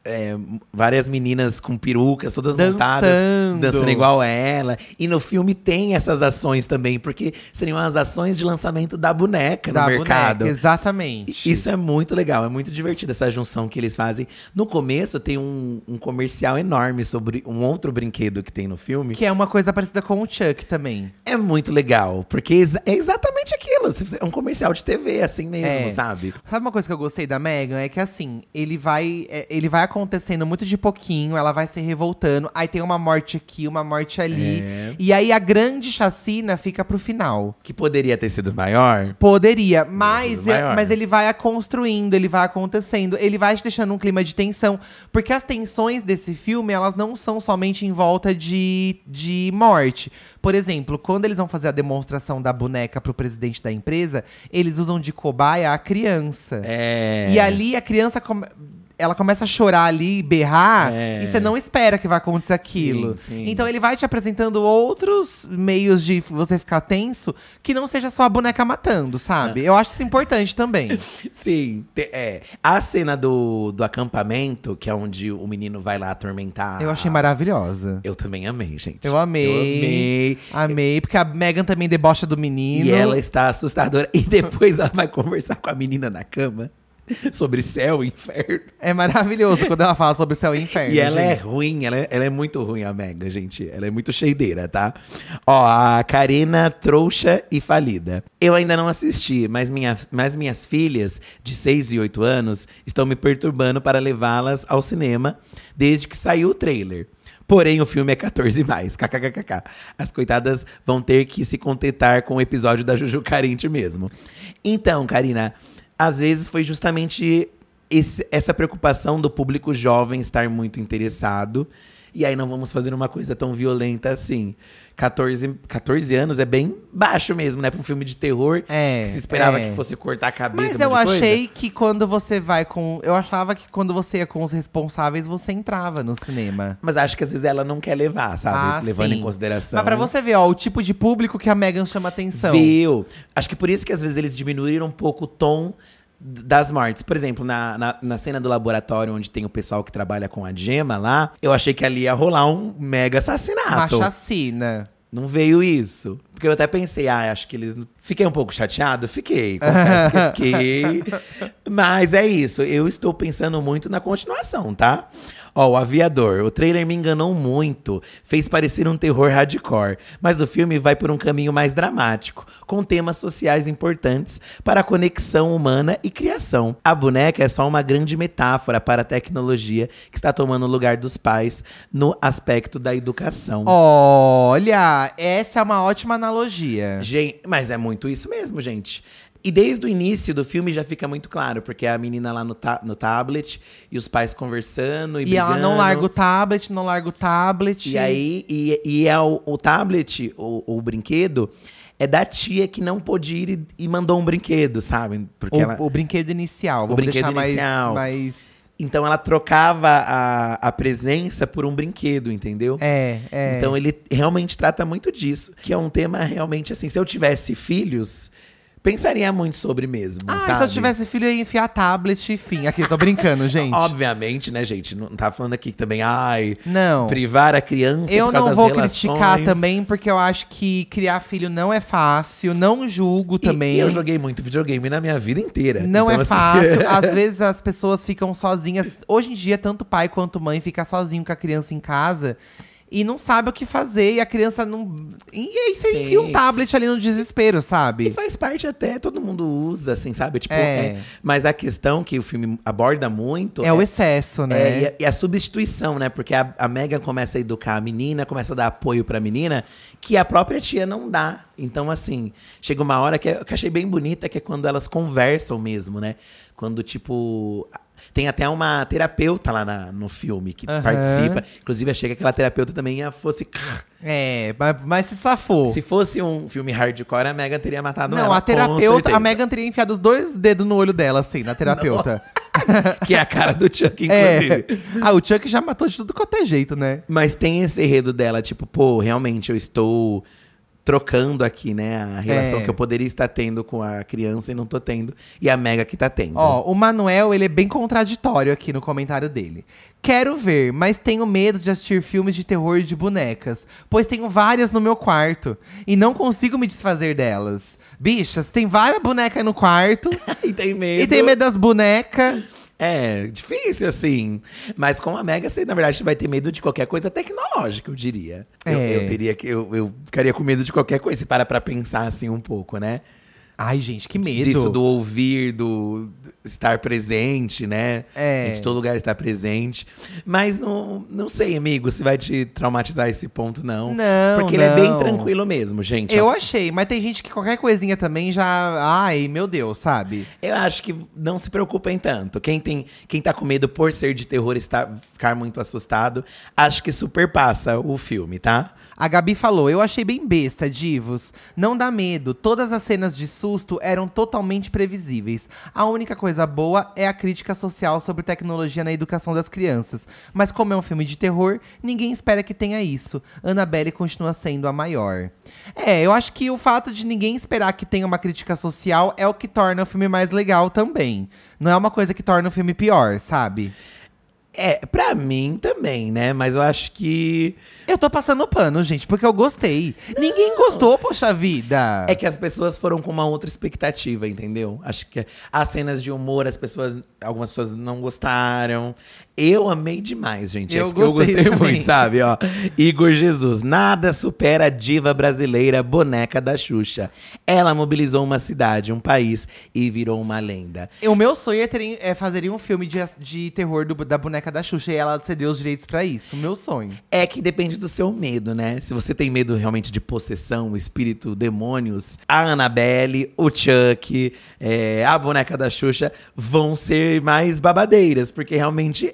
É, várias meninas com perucas, todas montadas, Dançando. dançando igual ela. E no filme tem essas ações também, porque seriam as ações de lançamento da boneca Da no mercado. boneca, exatamente. Isso é muito legal, é muito divertido essa junção que eles fazem. No começo tem um, um comercial enorme sobre um outro brinquedo que tem no filme. Que é uma coisa parecida com o Chuck também. É muito legal, porque é exatamente aquilo. É um comercial de TV, assim mesmo, É. sabe? Sabe uma coisa que eu gostei da Megan? É que assim, ele vai, é, ele vai acontecendo muito de pouquinho, ela vai se revoltando, aí tem uma morte aqui, uma morte ali. É. E aí a grande chacina fica pro final. Que poderia ter sido maior. Poderia, mas, sido maior. mas ele vai construindo, ele vai acontecendo, ele vai te deixando um clima de tensão. Porque as tensões desse filme, elas não são somente em volta de, de morte. Por exemplo, quando eles vão fazer a demonstração da boneca pro presidente da empresa, eles usam de cobaia a criança. É. E ali a criança come- ela começa a chorar ali, berrar, É. e você não espera que vai acontecer aquilo. Sim, sim. Então ele vai te apresentando outros meios de você ficar tenso que não seja só a boneca matando, sabe? Eu acho isso importante também. Sim, te- é. A cena do, do acampamento, que é onde o menino vai lá atormentar. Eu achei maravilhosa. Eu também amei, gente. Eu amei. Eu amei. Amei, porque a Megan também debocha do menino. E ela está assustadora. E depois ela vai conversar com a menina na cama sobre céu e inferno. É maravilhoso quando ela fala sobre céu e inferno. E ela é gente. ruim, ela é, ela é muito ruim, a Mega, gente. Ela é muito cheideira, tá? Ó, a Karina trouxa e falida. Eu ainda não assisti, mas, minha, mas minhas filhas, de 6 e 8 anos, estão me perturbando para levá-las ao cinema desde que saiu o trailer. Porém, o filme é 14 mais. KKKK. As coitadas vão ter que se contentar com o episódio da Juju Carente mesmo. Então, Karina, às vezes foi justamente esse- essa preocupação do público jovem estar muito interessado. E aí não vamos fazer uma coisa tão violenta assim. 14, 14 anos é bem baixo mesmo, né? Pra um filme de terror. É, que se esperava é. que fosse cortar a cabeça. Mas um eu de coisa. achei que quando você vai com. Eu achava que quando você ia com os responsáveis, você entrava no cinema. Mas acho que às vezes ela não quer levar, sabe? Ah, Levando sim. em consideração. Mas pra você ver, ó, o tipo de público que a Megan chama atenção. Viu? Acho que por isso que às vezes eles diminuíram um pouco o tom das mortes. Por exemplo, na, na, na cena do laboratório onde tem o pessoal que trabalha com a gema lá, eu achei que ali ia rolar um mega Uma assassinato. chacina. Não veio isso. Porque eu até pensei, ah, acho que eles. Fiquei um pouco chateado? Fiquei. Confesso que fiquei. Mas é isso. Eu estou pensando muito na continuação, tá? Ó, o Aviador. O trailer me enganou muito. Fez parecer um terror hardcore. Mas o filme vai por um caminho mais dramático, com temas sociais importantes para a conexão humana e criação. A boneca é só uma grande metáfora para a tecnologia que está tomando o lugar dos pais no aspecto da educação. Olha, essa é uma ótima analogia. Gente, mas é muito isso mesmo, gente. E desde o início do filme já fica muito claro, porque a menina lá no, ta- no tablet e os pais conversando e, E ela não brigando. larga o tablet, não larga o tablet. E aí, e, e é o, o tablet, o, o brinquedo, é da tia que não pôde ir e, e mandou um brinquedo, sabe? Porque O, ela, o brinquedo inicial. Vamos brinquedo deixar mais- inicial. mais. Então ela trocava a, a presença por um brinquedo, entendeu? É, é. Então ele realmente trata muito disso, que é um tema realmente assim, se eu tivesse filhos, pensaria muito sobre mesmo, Ah, sabe? se eu tivesse filho, eu ia enfiar tablet e fim. Aqui, tô brincando, gente. Obviamente, né, gente? Não tá falando aqui que também, ai, Não. privar a criança Eu não vou relações. criticar também, porque eu acho que criar filho não é fácil. Não julgo E- também. E eu joguei muito videogame na minha vida inteira. Não Então, é fácil. Às vezes as pessoas ficam sozinhas. Hoje em dia, tanto pai quanto mãe fica sozinho com a criança em casa e não sabe o que fazer. E a criança não. E aí você Sim. enfia um tablet ali no desespero, E sabe? faz parte até, todo mundo usa, assim, sabe? Tipo, É. é. Mas a questão que o filme aborda muito É o excesso, né? É, e, a, e a substituição, né? Porque a, a Megan começa a educar a menina, começa a dar apoio pra menina, que a própria tia não dá. Então, assim, chega uma hora que, que eu achei bem bonita, que é quando elas conversam mesmo, né? Quando, tipo. Tem até uma terapeuta lá na- no filme que Aham. participa. Inclusive, achei que aquela terapeuta também ia fosse. É, mas, mas se safou. Se fosse um filme hardcore, a Megan teria matado Não, ela. a terapeuta, a Megan teria enfiado os dois dedos no olho dela, assim, na terapeuta. Que é a cara do Chuck, É. inclusive. Ah, o Chuck já matou de tudo quanto é jeito, né? Mas tem esse enredo dela, tipo, pô, realmente eu estou trocando aqui, né, a relação É. que eu poderia estar tendo com a criança e não tô tendo, e a Mega que tá tendo. Ó, o Manuel, ele é bem contraditório aqui no comentário dele. Quero ver, mas tenho medo de assistir filmes de terror de bonecas, pois tenho várias no meu quarto e não consigo me desfazer delas. Bichas, tem várias bonecas no quarto e tem medo. e tem medo das bonecas. É, difícil, assim. Mas com a Mega, você, na verdade, vai ter medo de qualquer coisa tecnológica, eu diria. Eu, É. eu teria que. Eu, eu ficaria com medo de qualquer coisa, se para pra pensar assim um pouco, né? Ai, gente, que medo. Disso do ouvir, do estar presente, né? É. De todo lugar estar presente. Mas não, não sei, amigo, se vai te traumatizar esse ponto, não. Não, Porque ele é bem não. tranquilo mesmo, gente. Eu achei, mas tem gente que qualquer coisinha também já. Ai, meu Deus, sabe? Eu acho que não se preocupem tanto. Quem tem, quem tá com medo por ser de terror está, ficar muito assustado, acho que super passa o filme, tá? A Gabi falou: Eu achei bem besta, divos. Não dá medo. Todas as cenas de susto eram totalmente previsíveis. A única coisa boa é a crítica social sobre tecnologia na educação das crianças. Mas como é um filme de terror, ninguém espera que tenha isso. Annabelle continua sendo a maior. É, eu acho que o fato de ninguém esperar que tenha uma crítica social é o que torna o filme mais legal também. Não é uma coisa que torna o filme pior, sabe? É, pra mim também, né? Mas eu acho que. Eu tô passando pano, gente, porque eu gostei. Ninguém gostou, poxa vida. É que as pessoas foram com uma outra expectativa, entendeu? Acho que as cenas de humor, as pessoas. Algumas pessoas não gostaram. Eu amei demais, gente. Eu é gostei eu gostei também. muito, sabe? Ó, Igor Jesus. Nada supera a diva brasileira, boneca da Xuxa. Ela mobilizou uma cidade, um país e virou uma lenda. O meu sonho é, ter, é fazer um filme de, de terror do- da boneca da Xuxa e ela ceder os direitos pra isso. O meu sonho. É que depende do seu medo, né? Se você tem medo realmente de possessão, espírito, demônios, a Annabelle, o Chuck, é, a boneca da Xuxa vão ser mais babadeiras, porque realmente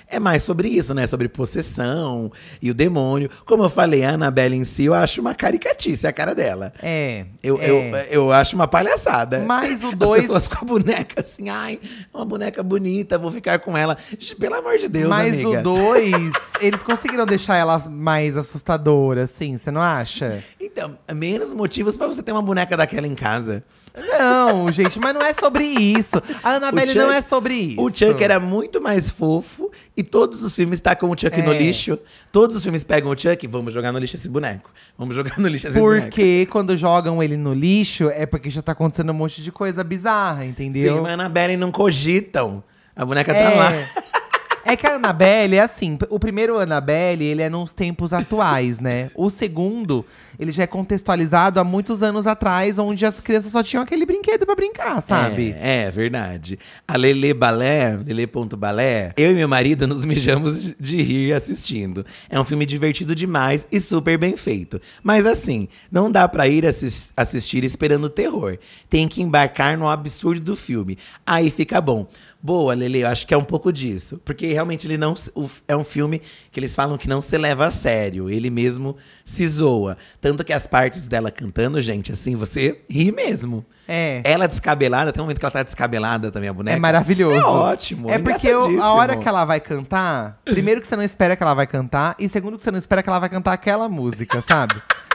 é mais sobre isso, né? Sobre possessão e o demônio. Como eu falei, a Annabelle em si, eu acho uma caricatice a cara dela. É. Eu, é. eu, eu acho uma palhaçada. Mas o As dois- pessoas com a boneca assim, ai, uma boneca bonita, vou ficar com ela. Pelo amor de Deus, Mas amiga. o 2, eles conseguiram deixar ela mais assustadora, assim, você não acha? Então, menos motivos pra você ter uma boneca daquela em casa. Não, gente, mas não é sobre isso. A Annabelle O não Chuck- é sobre isso. O Chuck era muito mais fofo e todos os filmes tacam o Chuck no É. lixo. Todos os filmes pegam o Chuck, vamos jogar no lixo esse boneco. Vamos jogar no lixo esse boneco. Porque quando jogam ele no lixo, é porque já tá acontecendo um monte de coisa bizarra, entendeu? Sim, mas a Annabelle não cogitam. A boneca tá lá. É. Que a Annabelle é assim, o primeiro Annabelle, ele é nos tempos atuais, né? O segundo, ele já é contextualizado há muitos anos atrás, onde as crianças só tinham aquele brinquedo pra brincar, sabe? É, é verdade. A Lele Balé, Lele.balé, eu e meu marido nos mijamos de- rir assistindo. É um filme divertido demais e super bem feito. Mas assim, não dá pra ir assis- assistir esperando terror. Tem que embarcar no absurdo do filme. Aí fica bom. Boa, Lele, eu acho que é um pouco disso. Porque realmente ele não. É um filme que eles falam que não se leva a sério. Ele mesmo se zoa. Tanto que as partes dela cantando, gente, assim, você ri mesmo. É. Ela descabelada, tem um momento que ela tá descabelada também, a boneca. É maravilhoso. É ótimo. É porque eu- a hora que ela vai cantar, primeiro que você não espera que ela vai cantar, e segundo que você não espera que ela vai cantar aquela música, sabe?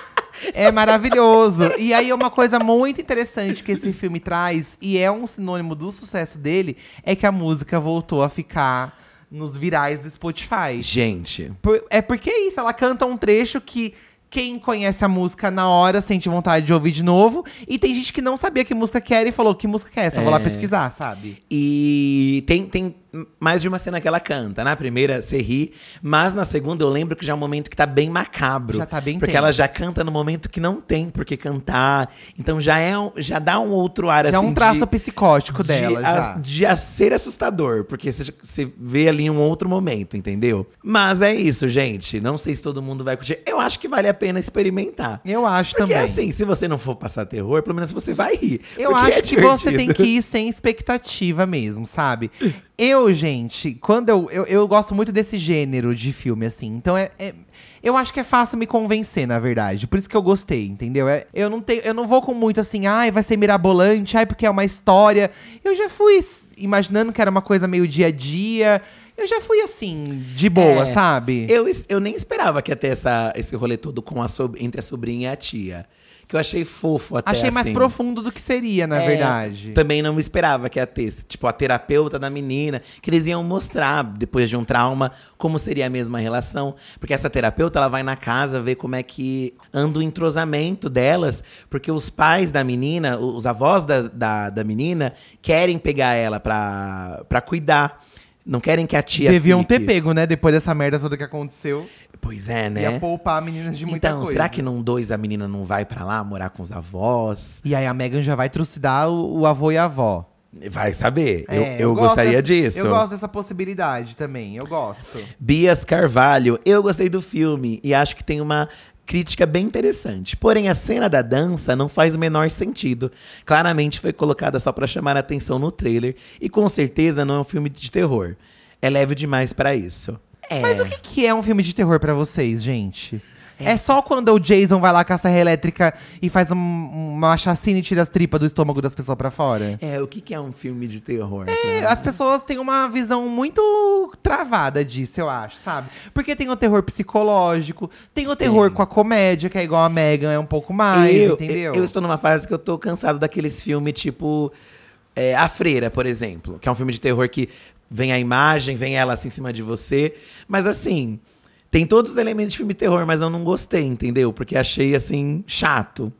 É maravilhoso. E aí, uma coisa muito interessante que esse filme traz, e é um sinônimo do sucesso dele, é que a música voltou a ficar nos virais do Spotify. Gente, Por- é porque é isso, ela canta um trecho que quem conhece a música na hora sente vontade de ouvir de novo. E tem gente que não sabia que música que era e falou, que música que é essa? Eu Vou lá É. pesquisar, sabe? e tem, tem mais de uma cena que ela canta. Na primeira, você ri, mas na segunda eu lembro que já é um momento que tá bem macabro. Já tá bem Porque tenso. ela já canta no momento que não tem por que cantar. Então já é um- já dá um outro ar Já é assim. um traço de- psicótico de, dela, a- já. de a- ser assustador, porque você, vê ali um outro momento, entendeu? Mas é isso, gente. Não sei se todo mundo vai curtir. Eu acho que vale a pena experimentar. Eu acho Porque também. assim, se você não for passar terror, pelo menos você vai rir. Eu porque acho é que você tem que ir sem expectativa mesmo, sabe? Eu, gente, quando eu, eu. Eu gosto muito desse gênero de filme, assim. Então é. é- eu acho que é fácil me convencer, na verdade. Por isso que eu gostei, entendeu? É- eu, não tenho, eu não vou com muito assim, ai, vai ser mirabolante, ai, porque é uma história. Eu já fui imaginando que era uma coisa meio dia a dia. Eu já fui assim, de boa, É, sabe? Eu, eu nem esperava que ia ter essa, esse rolê todo com a sob- entre a sobrinha e a tia. Que eu achei fofo até Achei mais assim. profundo do que seria, na É, verdade. Também não esperava que ia ter. Tipo, a terapeuta da menina, que eles iam mostrar, depois de um trauma, como seria a mesma relação. Porque essa terapeuta, ela vai na casa ver como é que anda o entrosamento delas. Porque os pais da menina, os avós da, da, da menina, querem pegar ela pra, pra cuidar. Não querem que a tia Deviam fique. ter pego, né? Depois dessa merda toda que aconteceu. Pois é, né? Ia poupar meninas de muita então, coisa. será que num dois a menina não vai pra lá morar com os avós? E aí a Megan já vai trucidar o, o avô e a avó. Vai saber. eu É, eu, gosto gostaria dessa- disso. Eu gosto dessa possibilidade também, eu gosto. Bias Carvalho, eu gostei do filme e acho que tem uma crítica bem interessante. Porém, a cena da dança não faz o menor sentido. Claramente foi colocada só pra chamar a atenção no trailer e com certeza não é um filme de terror. É leve demais pra isso. É. Mas o que, que é um filme de terror pra vocês, gente? É. só quando o Jason vai lá com a serra elétrica e faz um, uma chacina e tira as tripas do estômago das pessoas pra fora. É, o que, que é um filme de terror? É, as pessoas têm uma visão muito travada disso, eu acho, sabe? Porque tem o terror psicológico, tem o terror com a comédia, que é igual a Megan, é um pouco mais, eu, entendeu? Eu, eu estou numa fase que eu tô cansado daqueles filmes tipo. É, a Freira, por exemplo, que é um filme de terror que vem a imagem, vem ela assim em cima de você. Mas assim, tem todos os elementos de filme terror, mas eu não gostei, entendeu? Porque achei assim, chato.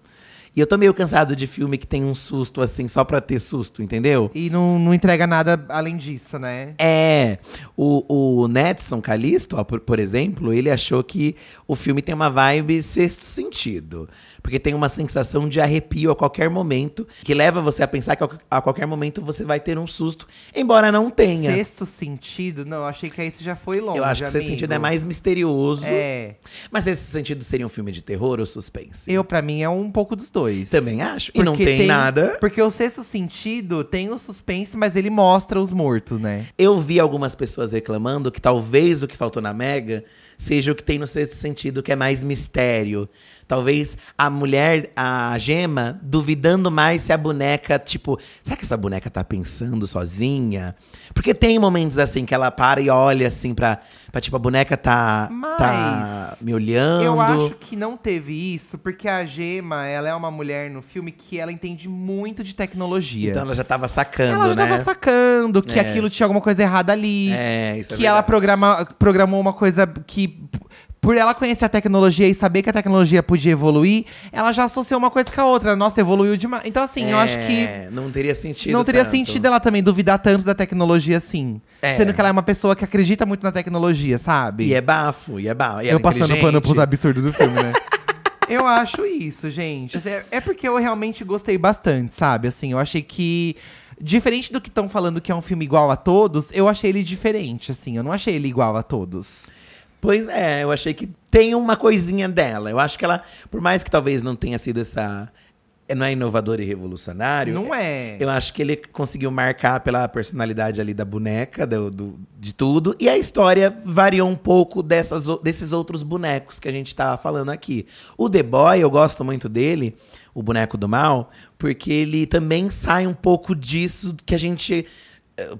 E eu tô meio cansado de filme que tem um susto, assim, só pra ter susto, entendeu? E não, não entrega nada além disso, né? É. O, o Netson Calisto, ó, por, por exemplo, ele achou que o filme tem uma vibe sexto sentido porque tem uma sensação de arrepio a qualquer momento, que leva você a pensar que a qualquer momento você vai ter um susto, embora não tenha. Sexto sentido? Não, achei que esse já foi longe. Eu acho que amigo. sexto sentido é mais misterioso. É. Mas esse sentido seria um filme de terror ou suspense? Eu, para mim, é um pouco dos dois. Também acho. Porque e não tem, tem, nada. Porque o sexto sentido tem o suspense, mas ele mostra os mortos, né? Eu vi algumas pessoas reclamando que talvez o que faltou na Mega seja o que tem no sexto sentido, que é mais mistério. Talvez a mulher, a gema, duvidando mais se a boneca, tipo, será que essa boneca tá pensando sozinha? Porque tem momentos assim que ela para e olha assim pra, pra tipo, a boneca tá, Mas tá me olhando. Eu acho que não teve isso, porque a gema, ela é uma mulher no filme que ela entende muito de tecnologia. Então ela já tava sacando, ela já né? tava sacando que é. aquilo tinha alguma coisa errada ali. É, isso é Que é ela programa, programou uma coisa que por ela conhecer a tecnologia e saber que a tecnologia podia evoluir, ela já associou uma coisa com a outra. Nossa, evoluiu demais. Então, assim, é, eu acho que. É, não teria sentido. Não teria tanto. sentido ela também duvidar tanto da tecnologia assim. É. Sendo que ela é uma pessoa que acredita muito na tecnologia, sabe? E é bafo, e é bafo. E eu é passando pano pros absurdos do filme, né? eu acho isso, gente. Assim, é porque eu realmente gostei bastante, sabe? Assim, eu achei que. Diferente do que estão falando que é um filme igual a todos, eu achei ele diferente, assim. Eu não achei ele igual a todos. Pois é, eu achei que tem uma coisinha dela. Eu acho que ela, por mais que talvez não tenha sido essa. Não é inovador e revolucionário. Não é. Eu acho que ele conseguiu marcar pela personalidade ali da boneca, do, do de tudo. E a história variou um pouco dessas, desses outros bonecos que a gente tava falando aqui. O The Boy, eu gosto muito dele, o boneco do mal, porque ele também sai um pouco disso que a gente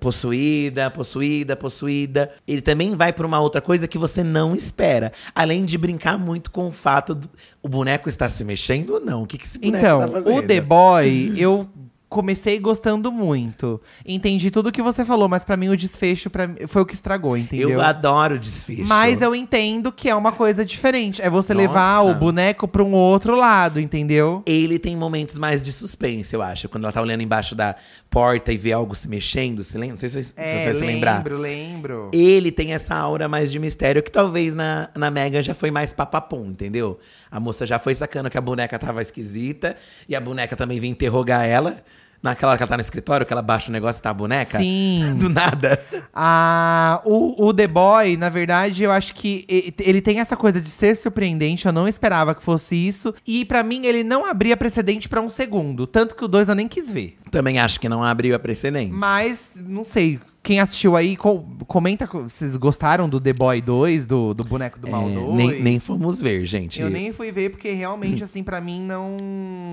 possuída, possuída, possuída. Ele também vai para uma outra coisa que você não espera. Além de brincar muito com o fato do o boneco estar se mexendo ou não. O que, que esse boneco então, tá fazendo? o The Boy, eu comecei gostando muito. Entendi tudo que você falou, mas para mim o desfecho pra, foi o que estragou, entendeu? Eu adoro desfecho. Mas eu entendo que é uma coisa diferente. É você Nossa. levar o boneco pra um outro lado, entendeu? Ele tem momentos mais de suspense, eu acho. Quando ela tá olhando embaixo da porta e vê algo se mexendo, você lembra? Não sei se, é, se você lembro, se lembrar. Lembro, lembro. Ele tem essa aura mais de mistério que talvez na, na Megan já foi mais papapum, entendeu? A moça já foi sacando que a boneca tava esquisita e a boneca também vinha interrogar ela. Naquela hora que ela tá no escritório, que ela baixa o negócio e tá a boneca? Sim. Do nada. Ah, o, o The Boy, na verdade, eu acho que ele tem essa coisa de ser surpreendente. Eu não esperava que fosse isso. E para mim, ele não abria precedente para um segundo. Tanto que o dois eu nem quis ver. Também acho que não abriu a precedente. Mas, não sei. Quem assistiu aí, co comenta vocês gostaram do The Boy 2, do, do Boneco do Mal é, 2. Nem, nem fomos ver, gente. Eu nem fui ver, porque realmente, assim, para mim não,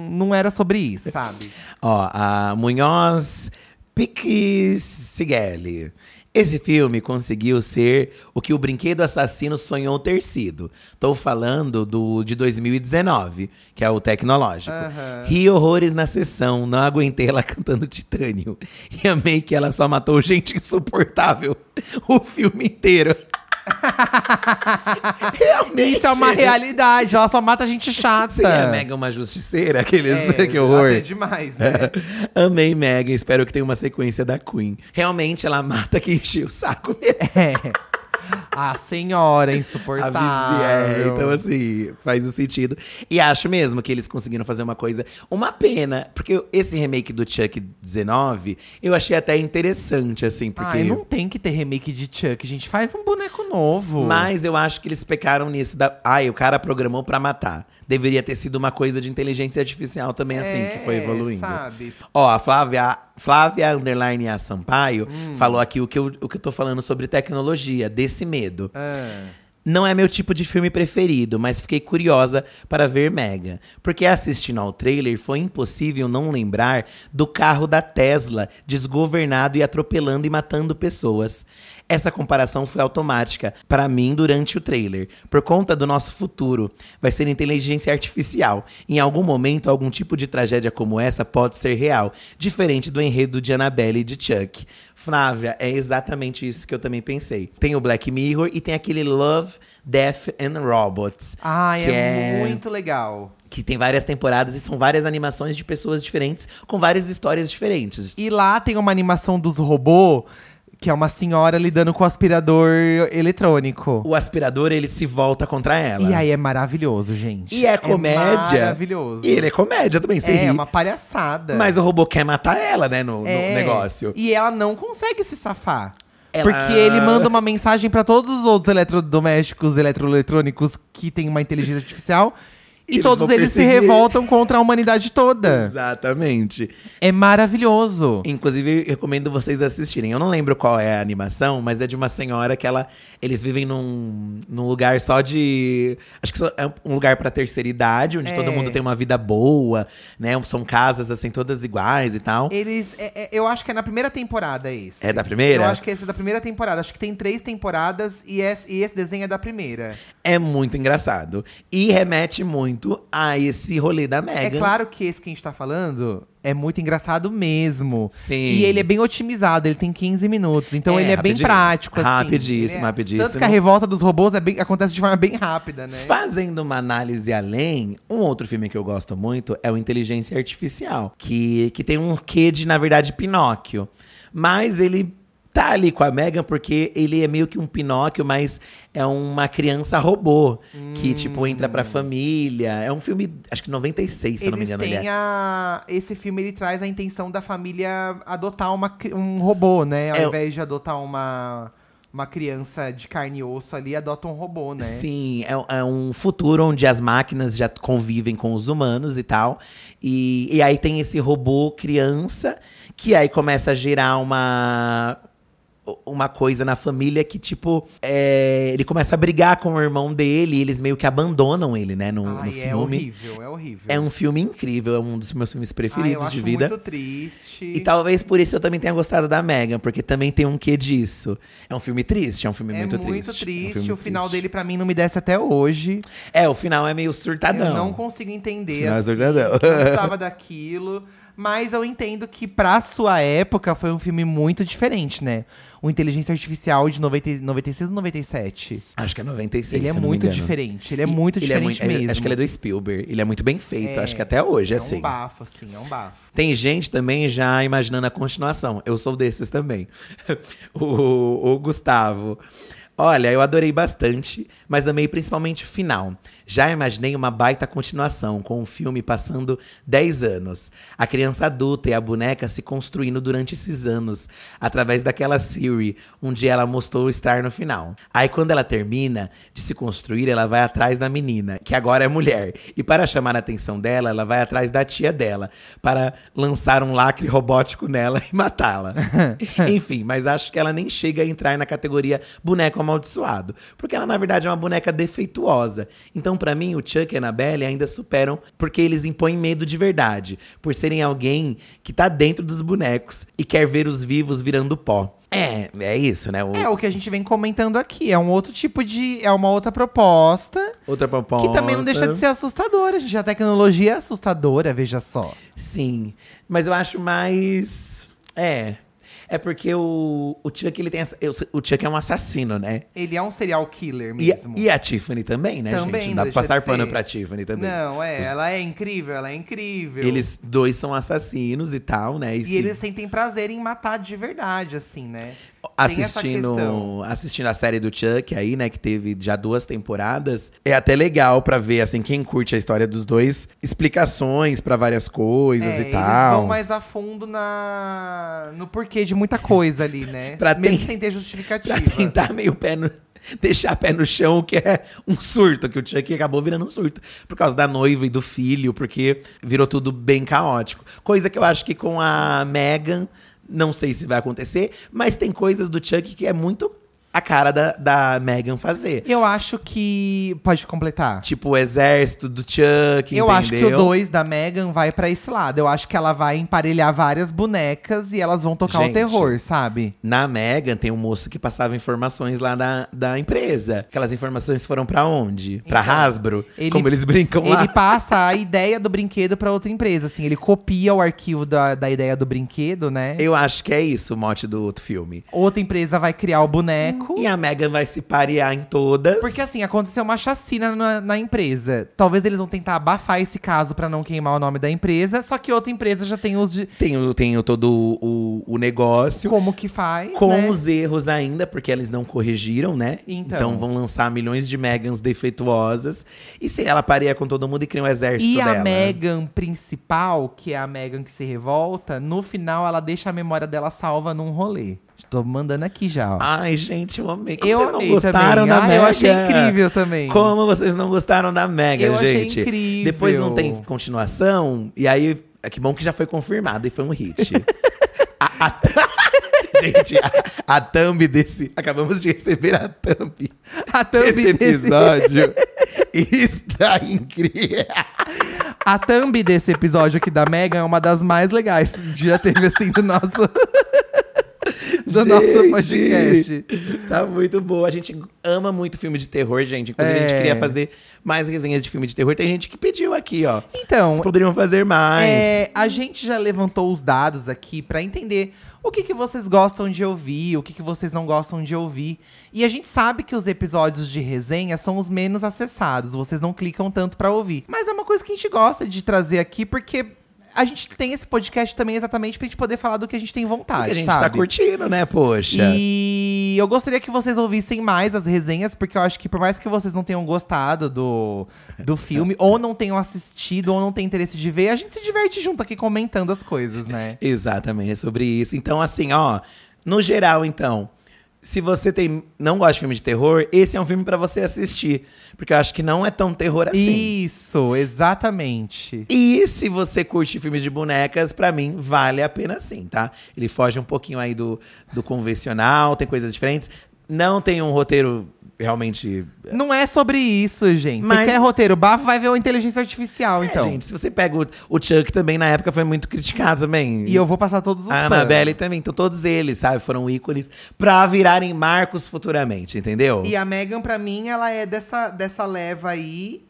não era sobre isso, sabe? Ó, a Munhoz Piccigelli. Esse filme conseguiu ser o que o Brinquedo Assassino sonhou ter sido. Estou falando do de 2019, que é o tecnológico. Uhum. Ri horrores na sessão, não aguentei ela cantando Titânio. E amei que ela só matou gente insuportável o filme inteiro. Realmente. Isso é uma realidade. Ela só mata gente chata. Seria a Megan uma justiceira? Aqueles. É, que horror. É demais, né? Amei Megan. Espero que tenha uma sequência da Queen. Realmente, ela mata quem encheu o saco mesmo. É. A senhora insuportável. É, então assim, faz o sentido. E acho mesmo que eles conseguiram fazer uma coisa. Uma pena, porque esse remake do Chuck 19, eu achei até interessante, assim. Porque... Ai, não tem que ter remake de Chuck, a gente faz um boneco novo. Mas eu acho que eles pecaram nisso da. Ai, o cara programou para matar deveria ter sido uma coisa de inteligência artificial também, assim, é, que foi é, evoluindo. Sabe? Ó, a Flávia, Flávia Underline a Sampaio hum. falou aqui o que, eu, o que eu tô falando sobre tecnologia, desse medo. Ah. Não é meu tipo de filme preferido, mas fiquei curiosa para ver Mega. Porque assistindo ao trailer foi impossível não lembrar do carro da Tesla desgovernado e atropelando e matando pessoas. Essa comparação foi automática para mim durante o trailer, por conta do nosso futuro. Vai ser inteligência artificial. Em algum momento, algum tipo de tragédia como essa pode ser real, diferente do enredo de Annabelle e de Chuck. Flávia, é exatamente isso que eu também pensei. Tem o Black Mirror e tem aquele Love, Death and Robots. Ah, que é, muito legal. Que tem várias temporadas e são várias animações de pessoas diferentes, com várias histórias diferentes. E lá tem uma animação dos robôs, que é uma senhora lidando com o aspirador eletrônico. O aspirador, ele se volta contra ela. E aí é maravilhoso, gente. E é comédia. maravilhoso. E ele é comédia também, você é ri. uma palhaçada. Mas o robô quer matar ela, né, no, no É. negócio. E ela não consegue se safar. Ela- Porque ele manda uma mensagem pra todos os outros eletrodomésticos, eletroeletrônicos que têm uma inteligência artificial. E Eles todos eles se revoltam contra a humanidade toda. Exatamente. É maravilhoso. Inclusive, recomendo vocês assistirem. Eu não lembro qual é a animação, mas é de uma senhora que ela. Eles vivem num, num lugar só de. Acho que só é um lugar pra terceira idade, onde É. todo mundo tem uma vida boa, né? São casas assim, todas iguais e tal. Eles. é- é- eu acho que é na primeira temporada esse. É da primeira? Eu acho que esse é da primeira temporada. Acho que tem três temporadas e esse, e esse desenho é da primeira. É muito engraçado. E remete muito a esse rolê da É Megan. claro que esse que a gente tá falando é muito engraçado mesmo. Sim. E ele é bem otimizado, ele tem 15 minutos. Então É, ele é bem prático, assim. Rapidíssimo, é- rapidíssimo. Tanto que a revolta dos robôs é bem- acontece de forma bem rápida, né? Fazendo uma análise além, um outro filme que eu gosto muito é o Inteligência Artificial, que, que tem um quê de, na verdade, Pinóquio. Mas ele tá ali com a Megan porque ele é meio que um Pinóquio, mas é uma criança robô que, tipo, entra pra família. É um filme, acho que 96, se eu não me engano. Ele têm é. a... Esse filme, ele traz a intenção da família adotar uma, um robô, né? Ao É, invés de adotar uma, uma criança de carne e osso ali, adota um robô, né? Sim, é, é um futuro onde as máquinas já convivem com os humanos e tal. E, e aí tem esse robô criança que aí começa a gerar uma. Uma coisa na família que, tipo, é, ele começa a brigar com o irmão dele e eles meio que abandonam ele, né, no, no Ai, é filme. horrível, é horrível. É um filme incrível, é um dos meus filmes Ai, preferidos eu acho de vida. muito triste. E talvez por isso eu também tenha gostado da Megan, porque também tem um quê disso. É um filme triste, é um filme É muito, muito, triste. triste. É um filme o final triste. dele, pra mim, não me desce até hoje. É, o final é meio surtadão. Eu não consigo entender. É Assim, surtadão. não precisava daquilo. Mas eu entendo que, pra sua época, foi um filme muito diferente, né? O Inteligência Artificial de 90, 96 ou 97. Acho que é 96. ele é muito diferente. Ele é E- muito ele diferente muito- é- mesmo. Acho que ele é do Spielberg. Ele é muito bem feito. É, acho que até hoje, é assim. um bafo, assim, é um bafo. Tem gente também já imaginando a continuação. Eu sou desses também. o, o Gustavo. Olha, eu adorei bastante, mas amei principalmente o final. Já imaginei uma baita continuação, com o filme passando 10 anos. A criança adulta e a boneca se construindo durante esses anos, através daquela Siri, onde ela mostrou estar no final. Aí, quando ela termina de se construir, ela vai atrás da menina, que agora é mulher. E para chamar a atenção dela, ela vai atrás da tia dela, para lançar um lacre robótico nela e matá-la. Enfim, mas acho que ela nem chega a entrar na categoria boneco amaldiçoado, porque ela na verdade é uma boneca defeituosa. Então, pra mim, o Chuck e a Annabelle ainda superam porque eles impõem medo de verdade, por serem alguém que tá dentro dos bonecos e quer ver os vivos virando pó. É, é isso, né? O- É o que a gente vem comentando aqui. É um outro tipo de. É uma outra proposta. Outra proposta. Que também não deixa de ser assustadora, gente. A tecnologia é assustadora, veja só. Sim, mas eu acho mais. É. É porque o, o Chuck, ele tem. essa- O Chuck é um assassino, né? Ele é um serial killer E, mesmo. e a Tiffany também, né, Também, gente? Não dá pra passar pano ser. pra Tiffany também. Não, é, ela é incrível, ela é incrível. Eles dois são assassinos e tal, né? E sim, eles sentem prazer em matar de verdade, assim, né? Assistindo, assistindo a série do Chuck aí, né, que teve já duas temporadas, é até legal pra ver assim quem curte a história dos dois, explicações pra várias coisas É, e eles tal. vão mais a fundo na no porquê de muita coisa ali, né? Pra Mesmo ten- sem ter Pra justificativa. tentar meio pé no. Deixar pé no chão, que é um surto, que o Chuck acabou virando um surto. Por causa da noiva e do filho, porque virou tudo bem caótico. Coisa que eu acho que com a Megan, não sei se vai acontecer, mas tem coisas do Chuck que é muito a cara da, da Megan fazer. Eu acho que. Pode completar. Tipo, o exército do Chuck, Eu entendeu? acho que o 2 da Megan vai pra esse lado. Eu acho que ela vai emparelhar várias bonecas e elas vão tocar Gente. o terror, sabe? Na Megan tem um moço que passava informações lá da, da empresa. Aquelas informações foram pra onde? Pra Então, Hasbro? ele- como eles brincam lá. Ele passa a ideia do brinquedo pra outra empresa, assim. Ele copia o arquivo da, da ideia do brinquedo, né? Eu acho que é isso o mote do outro filme. Outra empresa vai criar o boneco. E a Megan vai se parear em todas. Porque assim, aconteceu uma chacina na, na empresa. Talvez eles vão tentar abafar esse caso pra não queimar o nome da empresa, só que outra empresa já tem os de tem, o- tem o- todo o, o negócio. como que faz, Com né? os erros ainda, porque eles não corrigiram, né? Então. vão lançar milhões de Megans defeituosas. E se ela pareia com todo mundo e cria um exército E dela. a Megan principal, que é a Megan que se revolta, no final ela deixa a memória dela salva num rolê. Estou mandando aqui já, ó. Ai, gente, eu amei. Como eu vocês não gostaram também. da Ah, eu achei incrível também. Como vocês não gostaram da Megan, Eu achei gente? incrível. Depois não tem continuação. E aí, é que bom que já foi confirmado e foi um hit. a, a- gente, a, a thumb desse. Acabamos de receber a thumb A thumb desse episódio. Está incrível. A thumb desse episódio aqui da Megan é uma das mais legais já teve assim do nosso do nosso Gente, podcast. Tá muito boa. A gente ama muito filme de terror, gente. Inclusive, a gente É. queria fazer mais resenhas de filme de terror. Tem gente que pediu aqui, ó. Então, Vocês poderiam fazer mais. É, a gente já levantou os dados aqui pra entender o que, que vocês gostam de ouvir, o que, que vocês não gostam de ouvir. E a gente sabe que os episódios de resenha são os menos acessados, vocês não clicam tanto pra ouvir. Mas é uma coisa que a gente gosta de trazer aqui porque a gente tem esse podcast também exatamente pra gente poder falar do que a gente tem vontade, Porque a gente sabe? tá curtindo, né, poxa? E eu gostaria que vocês ouvissem mais as resenhas, porque eu acho que por mais que vocês não tenham gostado do, do filme, ou não tenham assistido, ou não tenham interesse de ver, a gente se diverte junto aqui comentando as coisas, né? Exatamente, é sobre isso. Então, assim, ó, no geral, então, se você tem, não gosta de filme de terror, esse é um filme pra você assistir. Porque eu acho que não é tão terror assim. Isso, exatamente. E se você curte filmes de bonecas, pra mim vale a pena sim, tá? Ele foge um pouquinho aí do, do convencional, tem coisas diferentes. Não tem um roteiro realmente. Não é sobre isso, gente. Você Mas- quer roteiro bafo, vai ver o Inteligência Artificial, É, então. gente, se você pega o, o Chuck também, na época foi muito criticado também. E eu vou passar todos os A panos. Annabelle também. Então todos eles, sabe, foram ícones pra virarem marcos futuramente, entendeu? E a Megan, pra mim, ela é dessa, dessa leva aí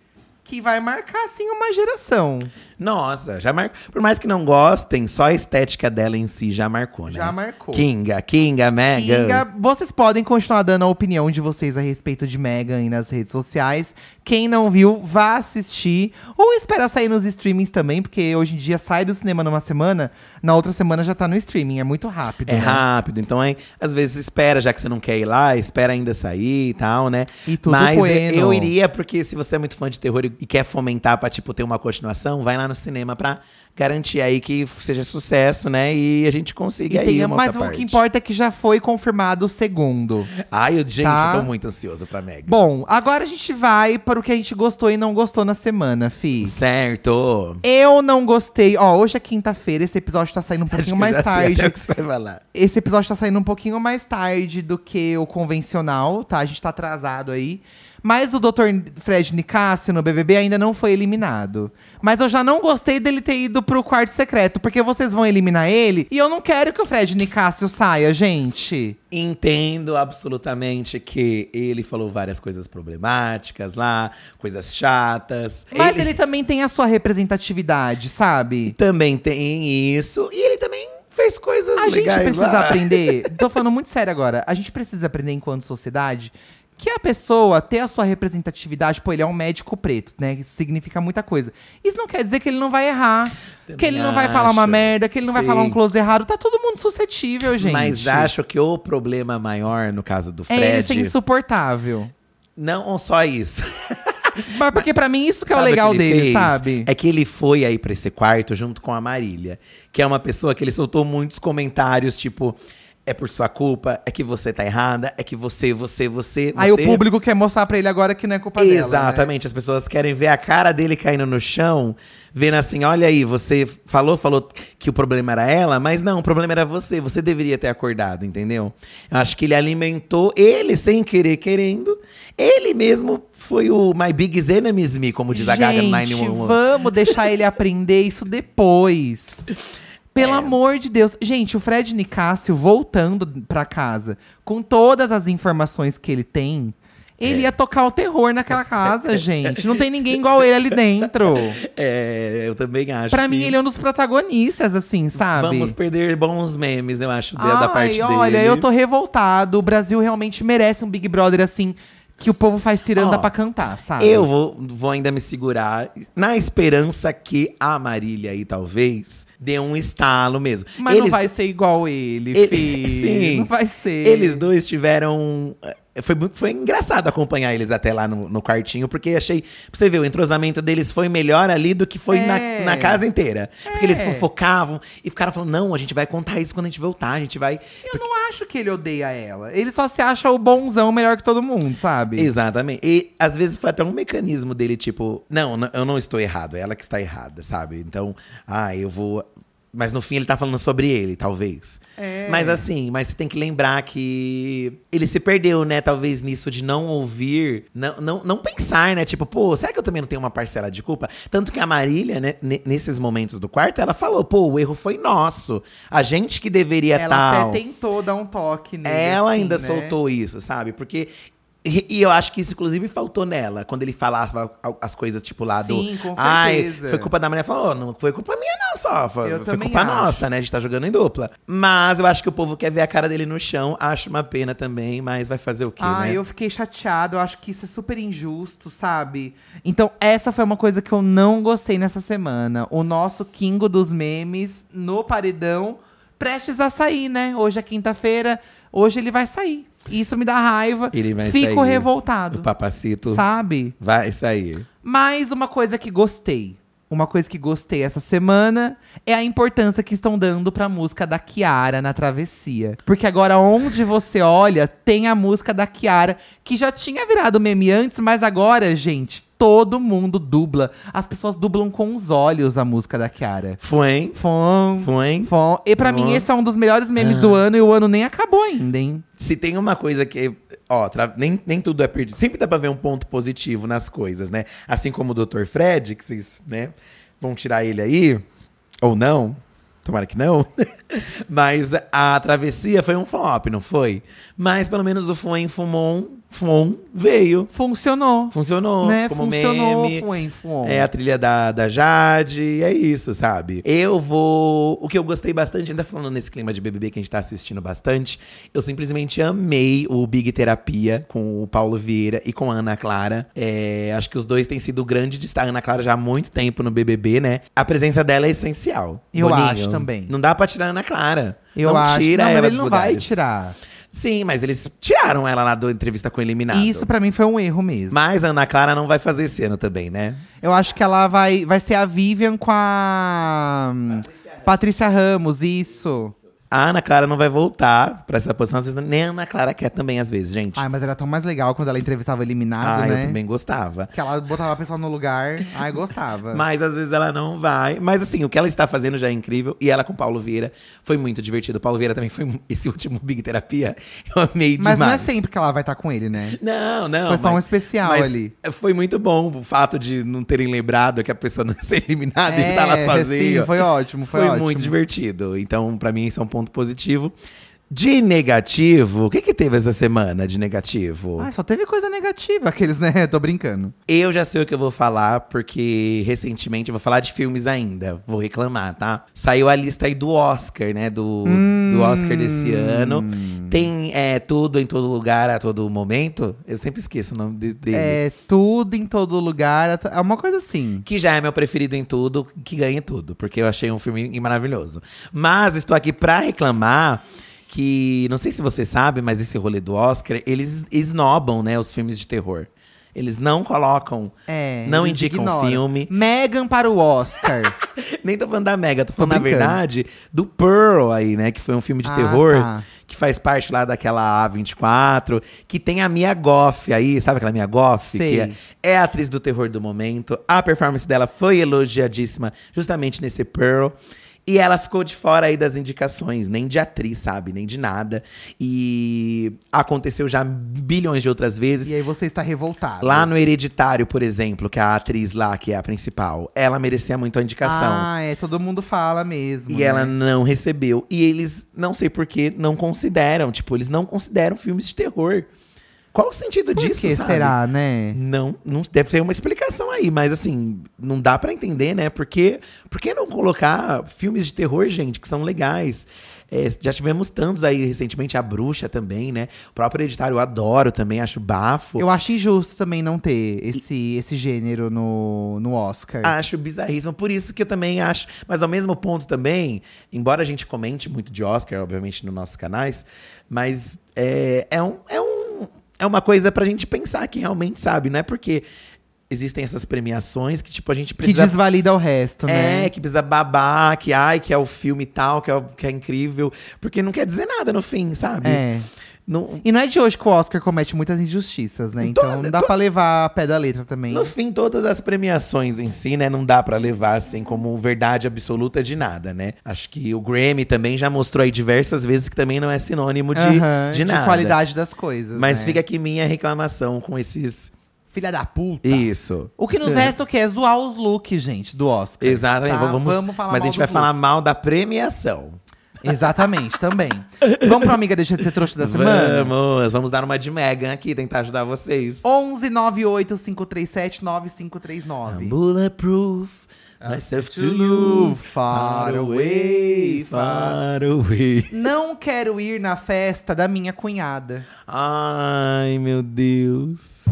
que vai marcar, assim, uma geração. Nossa, já marcou. Por mais que não gostem, só a estética dela em si já marcou, né? Já marcou. Kinga, Kinga, Megan. Kinga, vocês podem continuar dando a opinião de vocês a respeito de Megan aí nas redes sociais. Quem não viu, vá assistir. Ou espera sair nos streamings também, porque hoje em dia sai do cinema numa semana, na outra semana já tá no streaming. É muito rápido. É né? rápido, então aí, às vezes espera, já que você não quer ir lá, espera ainda sair e tal, né? E tudo Mas bueno. eu iria, porque se você é muito fã de terror e e quer fomentar pra, tipo, ter uma continuação, vai lá no cinema pra garantir aí que seja sucesso, né? E a gente E consiga aí tem- uma mas o que importa é que já foi confirmado o segundo. Ai, eu, gente, Tá? eu tô muito ansioso pra Meg. Bom, agora a gente vai para o que a gente gostou e não gostou na semana, Fi. Certo. Eu não gostei. Ó, hoje é quinta-feira, esse episódio tá saindo um pouquinho mais já sei tarde. até o que você vai falar. Esse episódio tá saindo um pouquinho mais tarde do que o convencional, tá? A gente tá atrasado aí. Mas o Dr. Fred Nicásio no BBB ainda não foi eliminado. Mas eu já não gostei dele ter ido pro quarto secreto, porque vocês vão eliminar ele e eu não quero que o Fred Nicásio saia, gente. Entendo absolutamente que ele falou várias coisas problemáticas lá, coisas chatas. Mas ele, também tem a sua representatividade, sabe? também tem isso. E ele também fez coisas A gente legais precisa lá. aprender. Tô falando muito sério agora. A gente precisa aprender enquanto sociedade que a pessoa ter a sua representatividade, pô, ele é um médico preto, né? Isso significa muita coisa. Isso não quer dizer que ele não vai errar, Também que ele não vai falar uma merda, que ele não vai Sim. falar um close errado. Tá todo mundo suscetível, gente. Mas acho que o problema maior, no caso do é ele Fred, ser insuportável. não só isso. Mas porque pra mim isso que é o Sabe legal dele, fez? sabe? É que ele foi aí pra esse quarto junto com a Marília, que é uma pessoa que ele soltou muitos comentários, tipo. É por sua culpa, é que você tá errada, é que você, você, você. Aí o você- público quer mostrar pra ele agora que não é culpa dela. né? Exatamente, as pessoas querem ver a cara dele caindo no chão, vendo assim: olha aí, você falou, falou que o problema era ela, mas não, o problema era você, você deveria ter acordado, entendeu? Eu acho que ele alimentou ele sem querer, querendo. Ele mesmo foi o My Biggest Enemies Me, como diz a Gaga no Gente, 911. vamos deixar ele aprender isso depois. Pelo É. amor de Deus. Gente, o Fred Nicásio voltando pra casa com todas as informações que ele tem, ele É. ia tocar o terror naquela casa, gente. Não tem ninguém igual ele ali dentro. É, eu também acho. Pra que mim, ele é um dos protagonistas, assim, sabe? Vamos perder bons memes, eu acho, da- da parte Ai, dele. olha, eu tô revoltado. O Brasil realmente merece um Big Brother assim, que o povo faz ciranda Ó, pra cantar, sabe? Eu vou, vou ainda me segurar, na esperança que a Marília aí, talvez, dê um estalo mesmo. Mas não vai ser igual ele, Ele- filho. Sim. Não vai ser. Eles dois tiveram. É, Foi, foi engraçado acompanhar eles até lá no, no quartinho, porque achei. Pra você ver, o entrosamento deles foi melhor ali do que foi É. na, na casa inteira. Porque eles É. fofocavam e ficaram falando: não, a gente vai contar isso quando a gente voltar, a gente vai. Eu não acho que ele odeia ela. Ele só se acha o bonzão melhor que todo mundo, sabe? Exatamente. E às vezes foi até um mecanismo dele, tipo, não, eu não estou errado, é ela que está errada, sabe? Então, ah, eu vou. Mas no fim ele tá falando sobre ele, talvez. É. Mas assim, mas você tem que lembrar que ele se perdeu, né? Talvez nisso de não ouvir, não, não, não pensar, né? Tipo, pô, será que eu também não tenho uma parcela de culpa? Tanto que a Marília, né, ne- nesses momentos do quarto, ela falou, pô, o erro foi nosso. A gente que deveria Ela tal. até tentou dar um toque nele. Ela assim, ainda né? soltou isso, sabe? Porque. E, eu acho que isso, inclusive, faltou nela. Quando ele falava as coisas, tipo, lá do. Sim, com Ai, certeza." foi culpa da mulher. Falou, "Oh, não foi culpa minha, não, só. Foi, Eu foi culpa acho. nossa, né? A gente tá jogando em dupla. Mas eu acho que o povo quer ver a cara dele no chão. Acho uma pena também, mas vai fazer o quê, Ah, né? eu fiquei chateado. Eu acho que isso é super injusto, sabe? Então, essa foi uma coisa que eu não gostei nessa semana. O nosso Kingo dos memes no paredão, prestes a sair, né? Hoje é quinta-feira. Hoje ele vai sair. Isso me dá raiva. Ele vai Fico sair. revoltado. O papacito Sabe? vai sair. Mas uma coisa que gostei. Uma coisa que gostei essa semana é a importância que estão dando pra música da Kiara na travessia. Porque agora, onde você olha, tem a música da Kiara, que já tinha virado meme antes, mas agora, gente, todo mundo dubla. As pessoas dublam com os olhos a música da Kiara. Foi. Fom, Foi. fom. E pra mim, esse é um dos melhores memes do ano e o ano nem acabou ainda, hein? Se tem uma coisa que. Ó, tra- nem, nem tudo é perdido. Sempre dá pra ver um ponto positivo nas coisas, né? Assim como o Dr. Fred, que vocês, né, vão tirar ele aí. Ou não. Tomara que não. Mas a travessia foi um flop, não foi? Mas pelo menos o Fuen Fumon, Fumon veio. Funcionou. Funcionou né? como Funcionou, meme. Fuen, Fuen. É a trilha da, da Jade, é isso, sabe? Eu vou. O que eu gostei bastante, ainda falando nesse clima de BBB que a gente tá assistindo bastante, eu simplesmente amei o Big Terapia com o Paulo Vieira e com a Ana Clara. É, acho que os dois têm sido grande destaque. A Ana Clara já há muito tempo no BBB, né? A presença dela é essencial. Eu Boninho. acho também. Não dá pra tirar a Ana Clara. Eu não acho. tira não, mas ela ele dos não vai lugares. tirar. Sim, mas eles tiraram ela lá da entrevista com o Eliminado. Isso pra mim foi um erro mesmo. Mas a Ana Clara não vai fazer esse ano também, né? Eu acho que ela vai, vai ser a Vivian com a hum, Patrícia Ramos, isso. A Ana Clara não vai voltar pra essa posição, às vezes nem a Ana Clara quer também, às vezes, gente. Ai, mas era tão mais legal quando ela entrevistava o eliminado, Ah, né? eu também gostava. Que ela botava a pessoa no lugar. Ai, gostava. Mas às vezes ela não vai. Mas assim, o que ela está fazendo já é incrível. E ela com o Paulo Vieira foi muito divertido. O Paulo Vieira também foi esse último Big Terapia. Eu amei Mas demais. não é sempre que ela vai estar com ele, né? Não, não. Foi só um mas- especial mas ali. Foi muito bom o fato de não terem lembrado que a pessoa não ia ser eliminada e tá lá É, sozinho. Sim, foi ótimo, foi, Foi, ótimo. muito divertido. Então, pra mim, isso é um ponto positivo. De negativo, o que que teve essa semana de negativo? Ai, só teve coisa negativa, aqueles, né? Tô brincando. Eu já sei o que eu vou falar, porque recentemente eu vou falar de filmes ainda. Vou reclamar, tá? Saiu a lista aí do Oscar, né? Do, do Oscar desse ano. Tem é, tudo em todo lugar a todo momento. Eu sempre esqueço o nome de- dele. É tudo em todo lugar. É uma coisa assim. Que já é meu preferido em tudo, que ganha tudo, porque eu achei um filme maravilhoso. Mas estou aqui pra reclamar que, não sei se você sabe, mas esse rolê do Oscar, eles esnobam, né, os filmes de terror. Eles não colocam, É, não indicam ignoram. filme. Megan para o Oscar. Nem tô falando da Mega, tô falando, na brincando. verdade, do Pearl aí, né? Que foi um filme de Ah, terror tá. que faz parte lá daquela A24, que tem a Mia Goff aí, sabe aquela Mia Goff? Sei. Que é, é a atriz do terror do momento. A performance dela foi elogiadíssima justamente nesse Pearl. E ela ficou de fora aí das indicações, nem de atriz, sabe? Nem de nada. E aconteceu já bilhões de outras vezes. e aí você está revoltado. Lá no Hereditário, por exemplo, que a atriz lá, que é a principal, ela merecia muito a indicação. Ah, é, todo mundo fala mesmo. E né? ela não recebeu. E eles, não sei porquê, não consideram. Tipo, eles não consideram filmes de terror. Qual o sentido Por disso, que sabe? será, né? Não, não deve ter uma explicação aí, mas assim, não dá pra entender, né? Porque, por que não colocar filmes de terror, gente, que são legais? É, já tivemos tantos aí recentemente, a Bruxa também, né? O próprio Hereditário eu adoro também, acho bafo. Eu acho injusto também não ter esse, esse gênero no, no Oscar. Acho bizarríssimo. Por isso que eu também acho. Mas ao mesmo ponto também, embora a gente comente muito de Oscar, obviamente, nos nossos canais, mas é, é, um, é, um, é uma coisa pra gente pensar que realmente sabe. Não é porque existem essas premiações que, tipo, a gente que precisa. desvalida o resto, né? É, que precisa babar, que ai, que é o filme tal, que é, o- que é incrível. Porque não quer dizer nada no fim, sabe? É. Não, E não é de hoje que o Oscar comete muitas injustiças, né? Então Toda- não dá to- pra levar a pé da letra também. No fim, todas as premiações em si, né, não dá pra levar assim como verdade absoluta de nada, né? Acho que o Grammy também já mostrou aí diversas vezes que também não é sinônimo de, de nada. qualidade das coisas. Mas né? fica aqui minha reclamação com esses. Filha da puta. Isso. O que nos resta o que é zoar os looks, gente, do Oscar. Exatamente. tá? Vamos, Vamos falar mas a gente vai dos falar mal da premiação. Exatamente, também. Vamos pra amiga Deixa de Ser Trouxa da Semana? Vamos, vamos dar uma de Megan aqui, tentar ajudar vocês. 11 98 537 9539. Bulletproof. Myself to you, far away, far away. Não quero ir na festa da minha cunhada. Ai, meu Deus.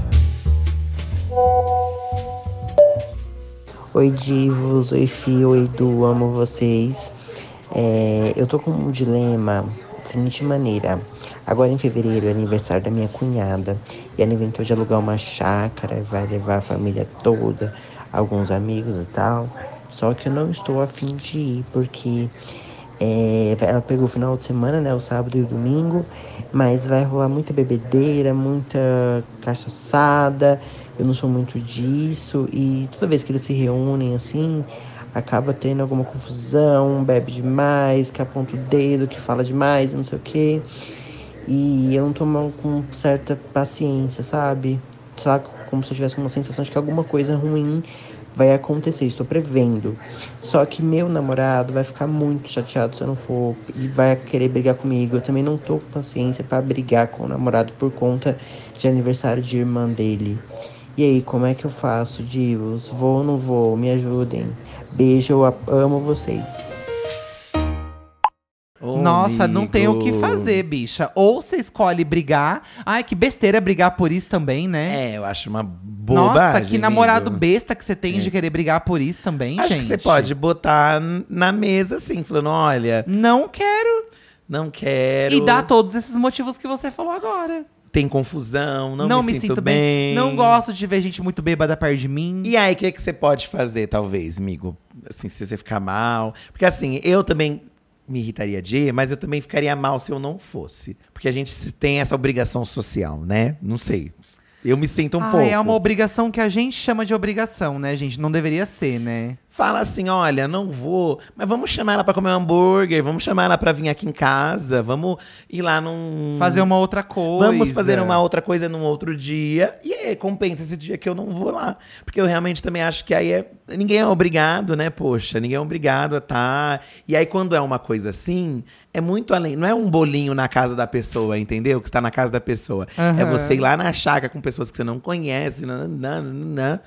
Oi Divos, oi Fio, oi Du, amo vocês. É, eu tô com um dilema da seguinte maneira. Agora em fevereiro é aniversário da minha cunhada. E ela inventou de alugar uma chácara, vai levar a família toda, alguns amigos e tal. Só que eu não estou afim de ir, porque é, ela pegou o final de semana, né? O sábado e o domingo. Mas vai rolar muita bebedeira, muita cachaçada. Eu não sou muito disso. E toda vez que eles se reúnem assim, acaba tendo alguma confusão, bebe demais, que aponta o dedo, que fala demais, não sei o quê. E eu não mal com certa paciência, sabe? Só como se eu tivesse uma sensação de que alguma coisa ruim vai acontecer, estou prevendo. Só que meu namorado vai ficar muito chateado se eu não for e vai querer brigar comigo. Eu também não tô com paciência pra brigar com o namorado por conta de aniversário de irmã dele. E aí, como é que eu faço, divos? Vou ou não vou? Me ajudem. Beijo, eu amo vocês. Ô, Nossa, não tem o que amigo. fazer, bicha. Ou você escolhe brigar. Ai, que besteira brigar por isso também, né? É, eu acho uma bobagem. Nossa, que namorado amigo. besta que você tem de querer brigar por isso também, Acho gente. que você pode botar na mesa assim, falando: olha, Não quero. não quero. E dá todos esses motivos que você falou agora. Tem confusão, não, me, sinto, bem. Não gosto de ver gente muito bêbada perto de mim. E aí, o que, que você pode fazer, talvez, amigo? Assim, se você ficar mal. Porque assim, eu também me irritaria de ir, mas eu também ficaria mal se eu não fosse. Porque a gente tem essa obrigação social, né? Não sei. Eu me sinto um Ah, pouco. é uma obrigação que a gente chama de obrigação, né, gente? Não deveria ser, né? Fala assim, olha, não vou, mas vamos chamar ela pra comer um hambúrguer, vamos chamar ela pra vir aqui em casa, vamos ir lá num... Fazer uma outra coisa. Vamos fazer uma outra coisa num outro dia. E aí, compensa esse dia que eu não vou lá. Porque eu realmente também acho que aí é. Ninguém é obrigado, né? Poxa, ninguém é obrigado a estar. E aí, quando é uma coisa assim, é muito além. Não é um bolinho na casa da pessoa, entendeu? Que está na casa da pessoa. É Aham. você ir lá na chácara com pessoas que você não conhece. nananana,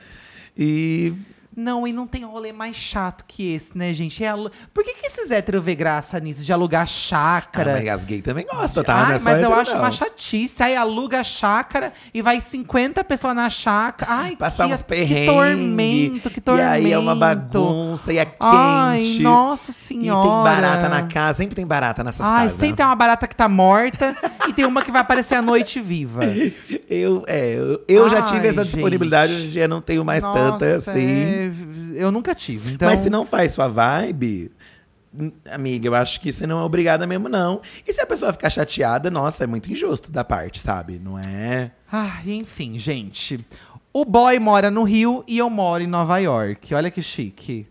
e. Não, e não tem rolê mais chato que esse, né, gente? É alu- Por que, que esses héteros vê graça nisso de alugar chácara? Ah, mas as gays também gostam, tá? Ai, é mas eu acho não. uma chatice. Aí aluga a chácara e vai 50 pessoas na chácara. Ai, Passar que, uns que perrengues. tormento, que tormento. E aí é uma bagunça, e é quente. Ai, nossa E senhora. tem barata na casa. Sempre tem barata nessas Ai, casas. sempre tem uma barata que tá morta e tem uma que vai aparecer à noite viva. Eu, é, eu, eu já tive Ai, essa gente. disponibilidade, hoje em dia não tenho mais tanta Nossa, assim. é, eu nunca tive. Então, Mas se não faz sua vibe, hum, amiga, eu acho que você não é obrigada mesmo, não. E se a pessoa ficar chateada, nossa, é muito injusto da parte, sabe? Não é. Ah, enfim, gente. O boy mora no Rio e eu moro em Nova York. Olha que chique.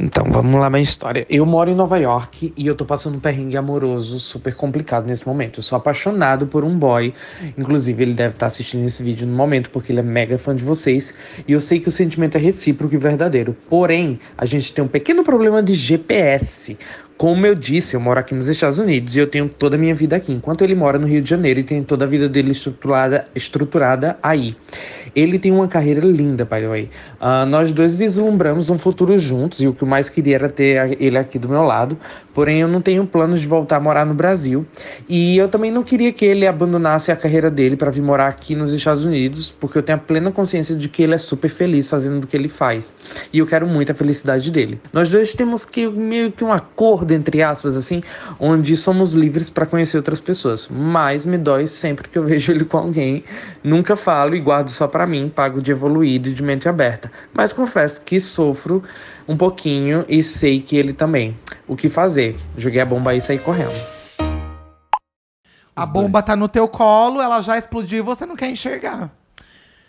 Então, vamos lá minha história. Eu moro em Nova York e eu tô passando um perrengue amoroso super complicado nesse momento. Eu sou apaixonado por um boy. Inclusive, ele deve estar assistindo esse vídeo no momento porque ele é mega fã de vocês. E eu sei que o sentimento é recíproco e verdadeiro. Porém, a gente tem um pequeno problema de GPS. Como eu disse, eu moro aqui nos Estados Unidos e eu tenho toda a minha vida aqui, enquanto ele mora no Rio de Janeiro e tem toda a vida dele estruturada, estruturada aí. Ele tem uma carreira linda, by the way. Ah, nós dois vislumbramos um futuro juntos e o que eu mais queria era ter ele aqui do meu lado. Porém, eu não tenho planos de voltar a morar no Brasil. E eu também não queria que ele abandonasse a carreira dele para vir morar aqui nos Estados Unidos, porque eu tenho a plena consciência de que ele é super feliz fazendo o que ele faz. E eu quero muito a felicidade dele. Nós dois temos que meio que um acordo entre aspas assim, onde somos livres para conhecer outras pessoas. Mas me dói sempre que eu vejo ele com alguém. Nunca falo e guardo só para mim, pago de evoluído e de mente aberta. Mas confesso que sofro um pouquinho e sei que ele também. O que fazer? Joguei a bomba aí e saí correndo. A bomba tá no teu colo, ela já explodiu e você não quer enxergar.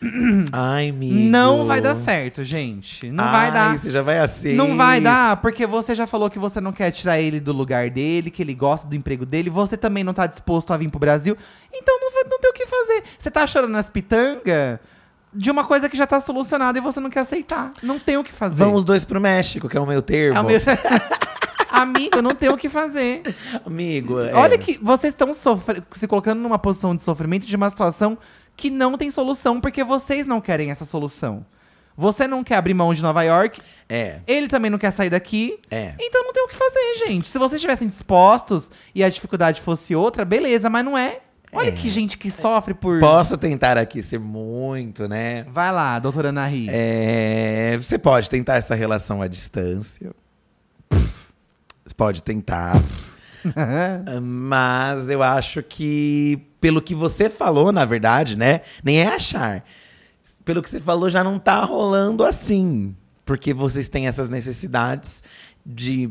Ai, amigo. Não vai dar certo, gente. Não vai Ai, dar. Você já vai assim. Não vai dar, porque você já falou que você não quer tirar ele do lugar dele, que ele gosta do emprego dele, você também não tá disposto a vir pro Brasil, então não, vai- não tem o que fazer. Você tá chorando nas pitangas de uma coisa que já tá solucionada e você não quer aceitar. Não tem o que fazer. Vão os dois pro México, que é o meu termo. É o meu- Amigo, não tem o que fazer. Amigo, é. Olha que vocês estão sofre- se colocando numa posição de sofrimento de uma situação que não tem solução, porque vocês não querem essa solução. Você não quer abrir mão de Nova York, É. ele também não quer sair daqui. É. Então não tem o que fazer, gente. Se vocês estivessem dispostos e a dificuldade fosse outra, beleza, mas não é. Olha que gente que sofre por. Posso tentar aqui ser muito, né? Vai lá, doutora Ana Ri. É, você pode tentar essa relação à distância. Você pode tentar. Mas eu acho que, pelo que você falou, na verdade, né? Nem é achar. Pelo que você falou, já não tá rolando assim. Porque vocês têm essas necessidades de,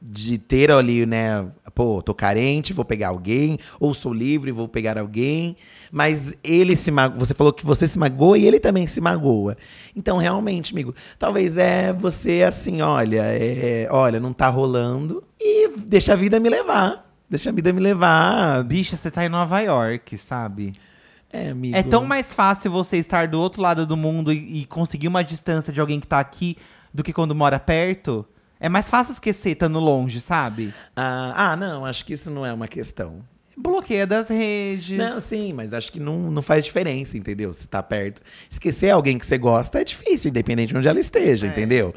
de ter ali, né? Pô, tô carente, vou pegar alguém. Ou sou livre, vou pegar alguém. Mas ele se magoa. Você falou que você se magoa e ele também se magoa. Então, realmente, amigo, talvez é você assim, olha, é, olha, não tá rolando. E deixa a vida me levar. Deixa a vida me levar. Bicha, você tá em Nova York, sabe? É, amigo. É tão mais fácil você estar do outro lado do mundo e, e conseguir uma distância de alguém que tá aqui do que quando mora perto. É mais fácil esquecer estando longe, sabe? Ah, ah, não, acho que isso não é uma questão. Bloqueia das redes. Não, sim, mas acho que não, não faz diferença, entendeu? Se tá perto. Esquecer alguém que você gosta é difícil, independente de onde ela esteja, entendeu?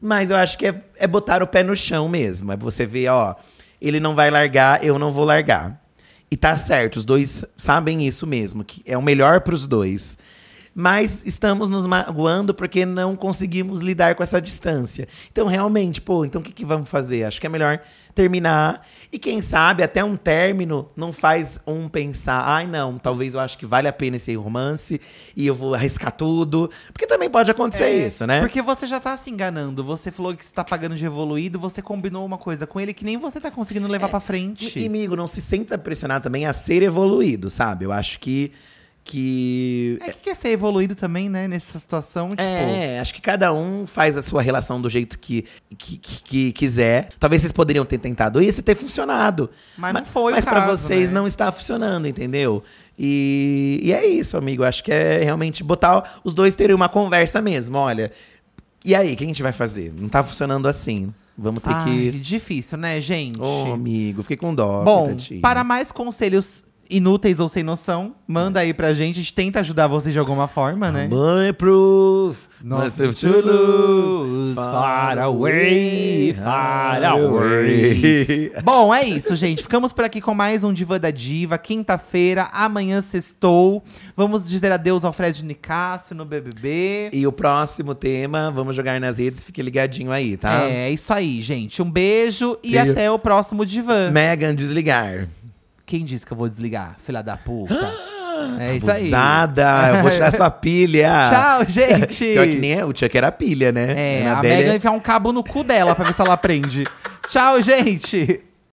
Mas eu acho que é, é botar o pé no chão mesmo. É você ver, ó, ele não vai largar, eu não vou largar. E tá certo, os dois sabem isso mesmo, que é o melhor pros dois. Mas estamos nos magoando porque não conseguimos lidar com essa distância. Então, realmente, pô, então o que, que vamos fazer? Acho que é melhor terminar. E quem sabe, até um término não faz um pensar, ai não, talvez eu acho que vale a pena esse romance e eu vou arriscar tudo. Porque também pode acontecer É, isso, né? Porque você já tá se enganando. Você falou que você tá pagando de evoluído, você combinou uma coisa com ele que nem você tá conseguindo levar pra frente. E, amigo, não se sinta pressionado também a ser evoluído, sabe? Eu acho que. Que É que quer ser evoluído também, né? Nessa situação, tipo. É, acho que cada um faz a sua relação do jeito que, que, que- que quiser. Talvez vocês poderiam ter tentado isso e ter funcionado. Mas não foi Mas pra caso, vocês né? não está funcionando, entendeu? E, e é isso, amigo. Acho que é realmente botar os dois terem uma conversa mesmo. Olha, e aí, o que a gente vai fazer? Não tá funcionando assim. Vamos ter Ai, que. difícil, né, gente? Ô, amigo, fiquei com dó. Bom, para mais conselhos inúteis ou sem noção, manda aí pra gente. A gente tenta ajudar vocês de alguma forma, né? Money proof, Nothing to lose, far away, far away. Bom, é isso, gente. Ficamos por aqui com mais um Diva da Diva. Quinta-feira, amanhã sextou. Vamos dizer adeus ao Fred Nicásio no BBB. E o próximo tema, vamos jogar nas redes, fique ligadinho aí, tá? É, é isso aí, gente. Um beijo e Beijo. até o próximo Divã. Megan, desligar. Quem disse que eu vou desligar? Filha da puta. é isso aí. Abusada, eu vou tirar sua pilha. Tchau, gente. Pior que nem é, o Chuck era pilha, né? É, a Megan enfiar um cabo no cu dela pra ver se ela aprende. Tchau, gente.